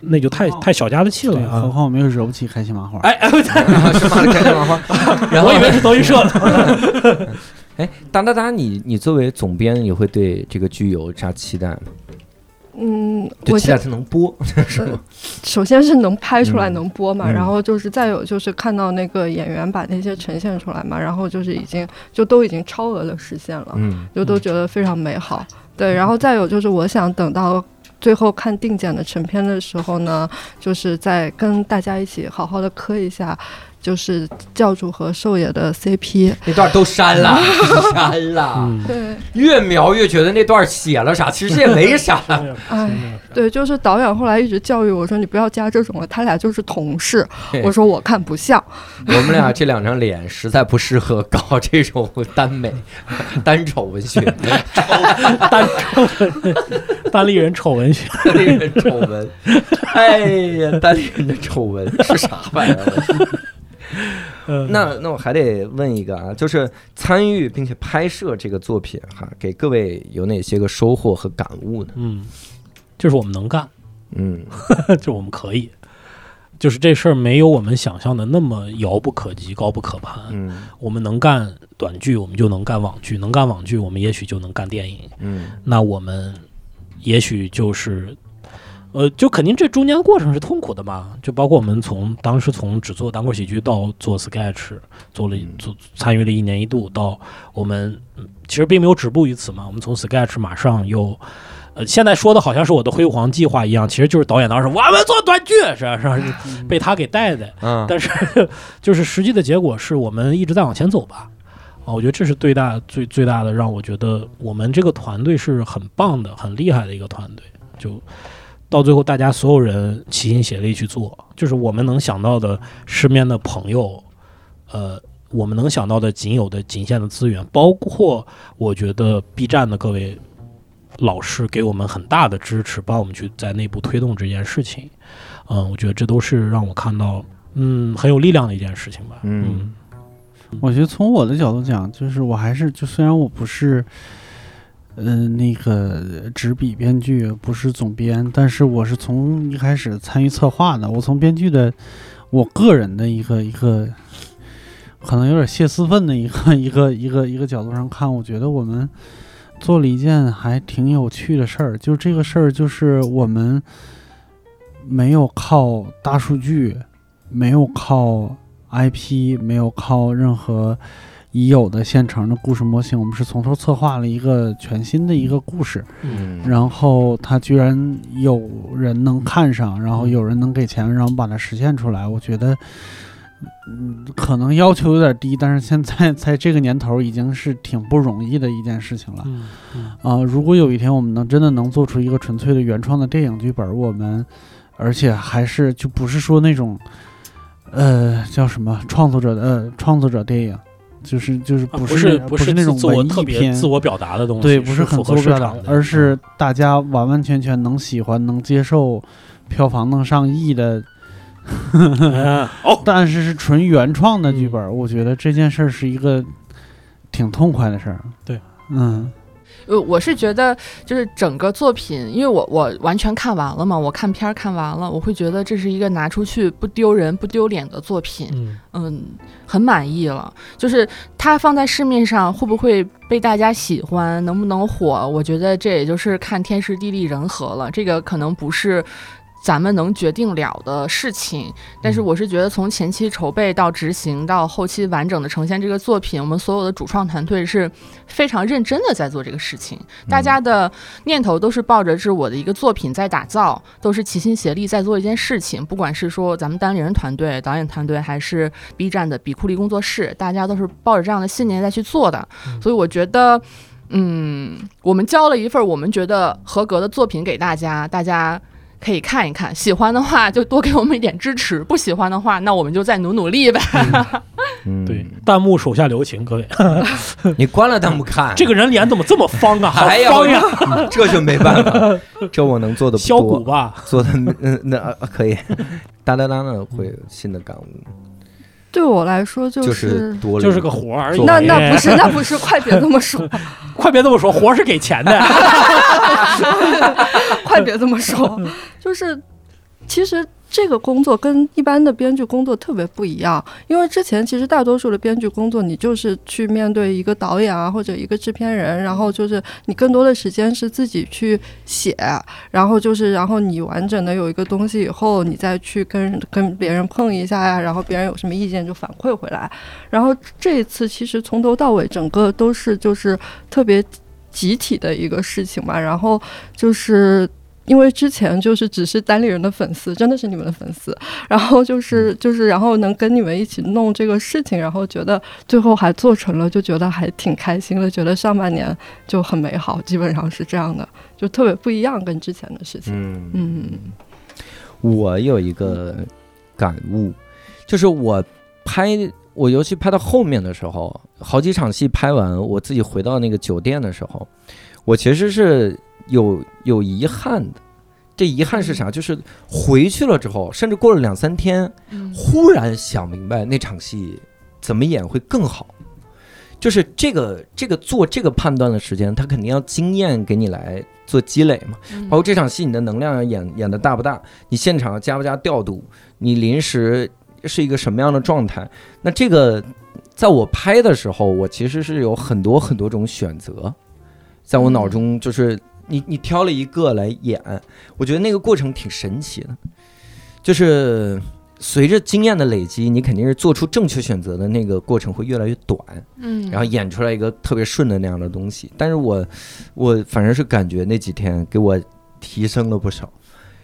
Speaker 3: 那就太太小家子气了啊！
Speaker 6: 何况我们又惹不起开心麻花。
Speaker 3: 哎哎，
Speaker 2: 是骂开心麻花，
Speaker 3: 我以为是德云社的。
Speaker 2: 哎，哒哒哒，你你作为总编，你会对这个剧有啥期待吗？
Speaker 5: 嗯，
Speaker 2: 我期待它能播，是吗？
Speaker 5: 首先是能拍出来能播嘛，然后就是再有就是看到那个演员把那些呈现出来嘛，然后就是已经就都已经超额的实现了，嗯，就都觉得非常美好。对，然后再有就是我想等到。最后看定检的成片的时候呢，就是再跟大家一起好好的磕一下。就是教主和兽爷的 CP
Speaker 2: 那段都删了，删了。
Speaker 5: 对，
Speaker 2: 越描越觉得那段写了啥，其实也没啥。
Speaker 5: 哎，对，就是导演后来一直教育我说：“你不要加这种了，他俩就是同事。”我说：“我看不像。”
Speaker 2: 我们俩这两张脸实在不适合搞这种耽美、单丑文学。
Speaker 3: 单丑文，单立人丑文学，
Speaker 2: 单立人丑文。哎呀，单立人的丑文是啥玩意儿？那那我还得问一个啊，就是参与并且拍摄这个作品哈，给各位有哪些个收获和感悟呢？
Speaker 3: 嗯，就是我们能干，
Speaker 2: 嗯，
Speaker 3: 就我们可以，就是这事儿没有我们想象的那么遥不可及、高不可攀。嗯，我们能干短剧，我们就能干网剧；能干网剧，我们也许就能干电影。嗯，那我们也许就是。呃，就肯定这中间过程是痛苦的嘛，就包括我们从当时从只做单口喜剧到做 sketch，做了做参与了一年一度，到我们其实并没有止步于此嘛，我们从 sketch 马上又，呃，现在说的好像是我的辉煌计划一样，其实就是导演当时我们做短剧是吧？是 被他给带的，嗯，但是就是实际的结果是我们一直在往前走吧，啊，我觉得这是最大最最大的让我觉得我们这个团队是很棒的、很厉害的一个团队，就。到最后，大家所有人齐心协力去做，就是我们能想到的身边的朋友，呃，我们能想到的仅有的仅限的资源，包括我觉得 B 站的各位老师给我们很大的支持，帮我们去在内部推动这件事情。嗯，我觉得这都是让我看到，嗯，很有力量的一件事情吧。嗯，
Speaker 6: 我觉得从我的角度讲，就是我还是就虽然我不是。嗯，那个执笔编剧不是总编，但是我是从一开始参与策划的。我从编剧的我个人的一个一个可能有点泄私愤的一个一个一个一个角度上看，我觉得我们做了一件还挺有趣的事儿。就这个事儿，就是我们没有靠大数据，没有靠 IP，没有靠任何。已有的现成的故事模型，我们是从头策划了一个全新的一个故事，嗯，然后它居然有人能看上，然后有人能给钱，然后把它实现出来。我觉得，嗯，可能要求有点低，但是现在在这个年头已经是挺不容易的一件事情了。啊，如果有一天我们能真的能做出一个纯粹的原创的电影剧本，我们而且还是就不是说那种，呃，叫什么创作者的呃创作者电影。就是就是不
Speaker 3: 是不
Speaker 6: 是那种文
Speaker 3: 艺
Speaker 6: 片，
Speaker 3: 自我表达的东西，
Speaker 6: 对，不
Speaker 3: 是
Speaker 6: 很自我表达，而是大家完完全全能喜欢、能接受，票房能上亿的，
Speaker 3: 哦，
Speaker 6: 但是是纯原创的剧本，我觉得这件事儿是一个挺痛快的事儿。
Speaker 3: 对，
Speaker 6: 嗯。
Speaker 4: 呃，我是觉得就是整个作品，因为我我完全看完了嘛，我看片儿看完了，我会觉得这是一个拿出去不丢人不丢脸的作品，嗯，很满意了。就是它放在市面上会不会被大家喜欢，能不能火，我觉得这也就是看天时地利人和了。这个可能不是咱们能决定了的事情，但是我是觉得从前期筹备到执行到后期完整的呈现这个作品，我们所有的主创团队是非常认真的在做这个事情，大家的念头都是抱着是我的一个作品在打造，都是齐心协力在做一件事情，不管是说咱们单立人团队、导演团队，还是 B 站的比库利工作室，大家都是抱着这样的信念在去做的，所以我觉得，嗯，我们交了一份我们觉得合格的作品给大家，大家。可以看一看，喜欢的话就多给我们一点支持；不喜欢的话，那我们就再努努力呗。
Speaker 3: 嗯，对，弹幕手下留情，各位。
Speaker 2: 你关了弹幕看，
Speaker 3: 这个人脸怎么这么方啊？还方呀，
Speaker 2: 这就没办法，这我能做的
Speaker 3: 削骨吧？
Speaker 2: 做的嗯，那可以。哒哒哒的会有新的感悟。
Speaker 5: 对我来说就
Speaker 2: 是
Speaker 3: 就是个活而已。
Speaker 5: 那那不是那不是，快别这么说，
Speaker 3: 快别这么说，活是给钱的。
Speaker 5: 快别这么说，就是其实。这个工作跟一般的编剧工作特别不一样，因为之前其实大多数的编剧工作，你就是去面对一个导演啊或者一个制片人，然后就是你更多的时间是自己去写，然后就是然后你完整的有一个东西以后，你再去跟跟别人碰一下呀，然后别人有什么意见就反馈回来。然后这一次其实从头到尾整个都是就是特别集体的一个事情嘛，然后就是。因为之前就是只是单立人的粉丝，真的是你们的粉丝，然后就是就是，然后能跟你们一起弄这个事情，然后觉得最后还做成了，就觉得还挺开心的，觉得上半年就很美好，基本上是这样的，就特别不一样跟之前的事情。嗯嗯，
Speaker 2: 我有一个感悟，就是我拍我尤其拍到后面的时候，好几场戏拍完，我自己回到那个酒店的时候，我其实是。有有遗憾的，这遗憾是啥？就是回去了之后，甚至过了两三天，忽然想明白那场戏怎么演会更好。就是这个这个做这个判断的时间，他肯定要经验给你来做积累嘛。包括这场戏你的能量演演的大不大，你现场加不加调度，你临时是一个什么样的状态？那这个在我拍的时候，我其实是有很多很多种选择，在我脑中就是。你你挑了一个来演，我觉得那个过程挺神奇的，就是随着经验的累积，你肯定是做出正确选择的那个过程会越来越短，嗯，然后演出来一个特别顺的那样的东西。但是我我反正是感觉那几天给我提升了不少。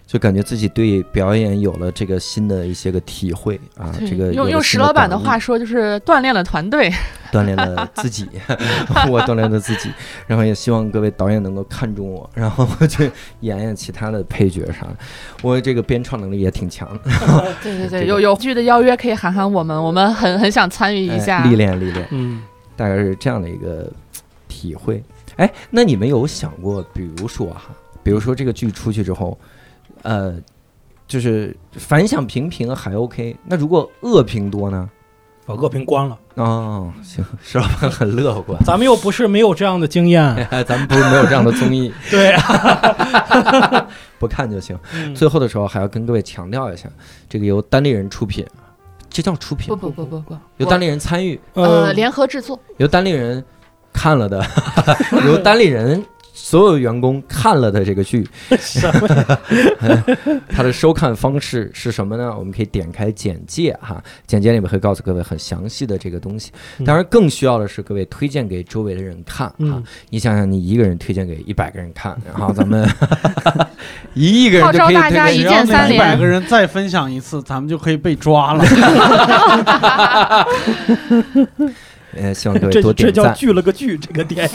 Speaker 2: 就感觉自己对表演有了这个新的一些个体会啊，这个
Speaker 4: 用用石老板的话说，就是锻炼了团队，
Speaker 2: 锻炼了自己，我锻炼了自己，然后也希望各位导演能够看中我，然后去演演其他的配角啥的。我这个编创能力也挺强的。
Speaker 4: 对对对，有有剧的邀约可以喊喊我们，我们很很想参与一下，
Speaker 2: 历练历练。嗯，大概是这样的一个体会。哎，那你们有想过，比如说哈，比如说这个剧出去之后。呃，就是反响平平还 OK，那如果恶评多呢？
Speaker 3: 把恶评关了。
Speaker 2: 哦，行，石老板很乐观。
Speaker 3: 咱们又不是没有这样的经验，
Speaker 2: 咱们不是没有这样的综艺。
Speaker 3: 对，
Speaker 2: 不看就行。最后的时候还要跟各位强调一下，这个由单立人出品，这叫出品？
Speaker 4: 不不不不不，
Speaker 2: 由单立人参与，
Speaker 4: 呃，联合制作，
Speaker 2: 由单立人看了的，由单立人。所有员工看了的这个剧，它 的收看方式是什么呢？我们可以点开简介哈，简介里面会告诉各位很详细的这个东西。当然，更需要的是各位推荐给周围的人看哈！你想想，你一个人推荐给一百个人看，然后 咱们 一亿个人就可以推荐，
Speaker 4: 一键三连，
Speaker 6: 一百个人再分享一次，咱们就可以被抓了。
Speaker 2: 呃，希望各位多点
Speaker 3: 赞。这叫聚了个剧，这个点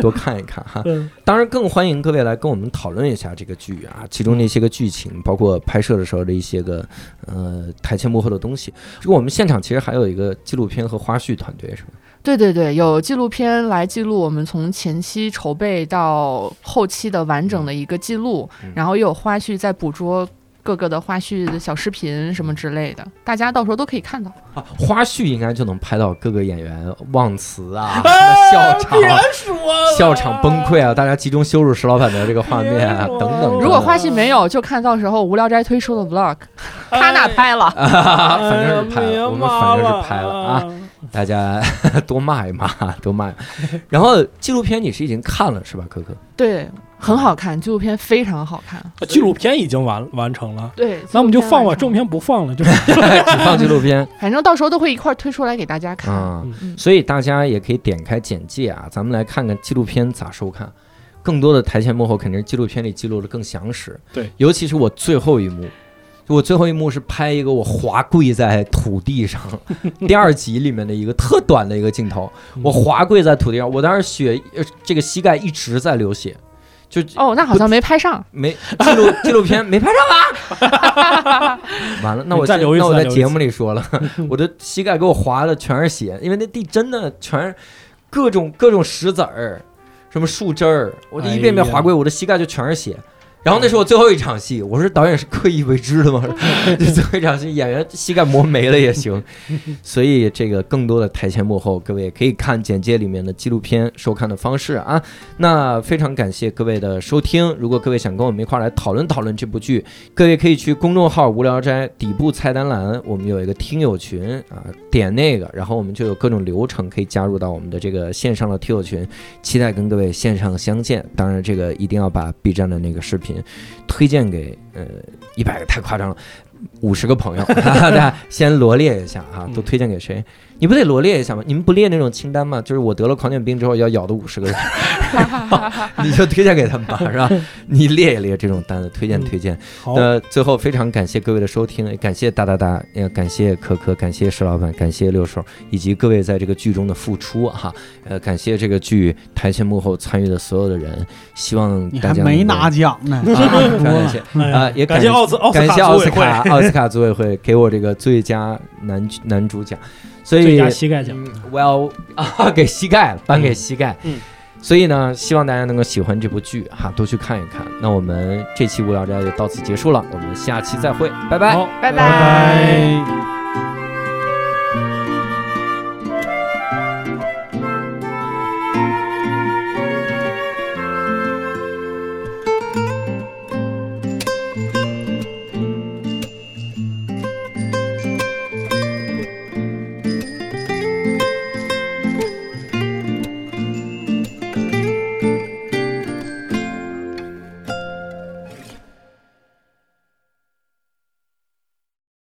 Speaker 2: 多看一看哈。当然，更欢迎各位来跟我们讨论一下这个剧啊，其中那些个剧情，包括拍摄的时候的一些个呃台前幕后的东西。我们现场其实还有一个纪录片和花絮团队，是吗？
Speaker 4: 对对对，有纪录片来记录我们从前期筹备到后期的完整的一个记录，然后又有花絮在捕捉。各个的花絮的小视频什么之类的，大家到时候都可以看到
Speaker 2: 啊。花絮应该就能拍到各个演员忘词啊，笑场，笑场崩溃啊，大家集中羞辱石老板的这个画面啊，等等。
Speaker 4: 如果花絮没有，就看到时候无聊斋推出的 vlog，他哪拍了？
Speaker 2: 反正是拍了，我们反正是拍了啊。大家 多骂一骂，多骂。然后纪录片你是已经看了是吧，可可？
Speaker 4: 对。很好看，纪录片非常好看。
Speaker 3: 纪录片已经完完成了，
Speaker 4: 对，
Speaker 3: 那我们就放吧，正片不放了，就
Speaker 2: 只放纪录片。
Speaker 4: 反正到时候都会一块推出来给大家看啊。
Speaker 2: 所以大家也可以点开简介啊，咱们来看看纪录片咋收看。更多的台前幕后肯定是纪录片里记录的更详实。
Speaker 3: 对，
Speaker 2: 尤其是我最后一幕，我最后一幕是拍一个我滑跪在土地上，第二集里面的一个特短的一个镜头，我滑跪在土地上，我当时血这个膝盖一直在流血。就
Speaker 4: 哦，那好像没拍上，
Speaker 2: 没记录纪录片没拍上吧！完了，那我那我在节目里说了，我的膝盖给我划的全是血，因为那地真的全是各种各种石子儿，什么树枝儿，我就一遍遍划过，我的膝盖就全是血。然后那是我最后一场戏，我说导演是刻意为之的吗？最后一场戏演员膝盖磨没了也行，所以这个更多的台前幕后，各位可以看简介里面的纪录片收看的方式啊。那非常感谢各位的收听，如果各位想跟我们一块来讨论讨论这部剧，各位可以去公众号“无聊斋”底部菜单栏，我们有一个听友群啊，点那个，然后我们就有各种流程可以加入到我们的这个线上的听友群，期待跟各位线上相见。当然，这个一定要把 B 站的那个视频。推荐给呃一百个太夸张了，五十个朋友，大家先罗列一下哈，都推荐给谁？你不得罗列一下吗？你们不列那种清单吗？就是我得了狂犬病之后要咬的五十个人，你就推荐给他们吧，是吧？你列一列这种单子，推荐推荐。那最后非常感谢各位的收听，感谢哒哒哒，也感谢可可，感谢石老板，感谢六叔，以及各位在这个剧中的付出哈。呃，感谢这个剧台前幕后参与的所有的人，希望大家
Speaker 6: 没拿奖呢，
Speaker 2: 啊，也
Speaker 3: 感谢奥斯
Speaker 2: 感谢奥斯
Speaker 3: 卡
Speaker 2: 奥斯卡组委会给我这个最佳男男主奖。所以
Speaker 3: 膝盖奖
Speaker 2: ，Well 啊，给膝盖颁给膝盖。嗯，所以呢，希望大家能够喜欢这部剧哈，多去看一看。那我们这期无聊斋就到此结束了，我们下期再会，拜拜，
Speaker 4: 拜拜。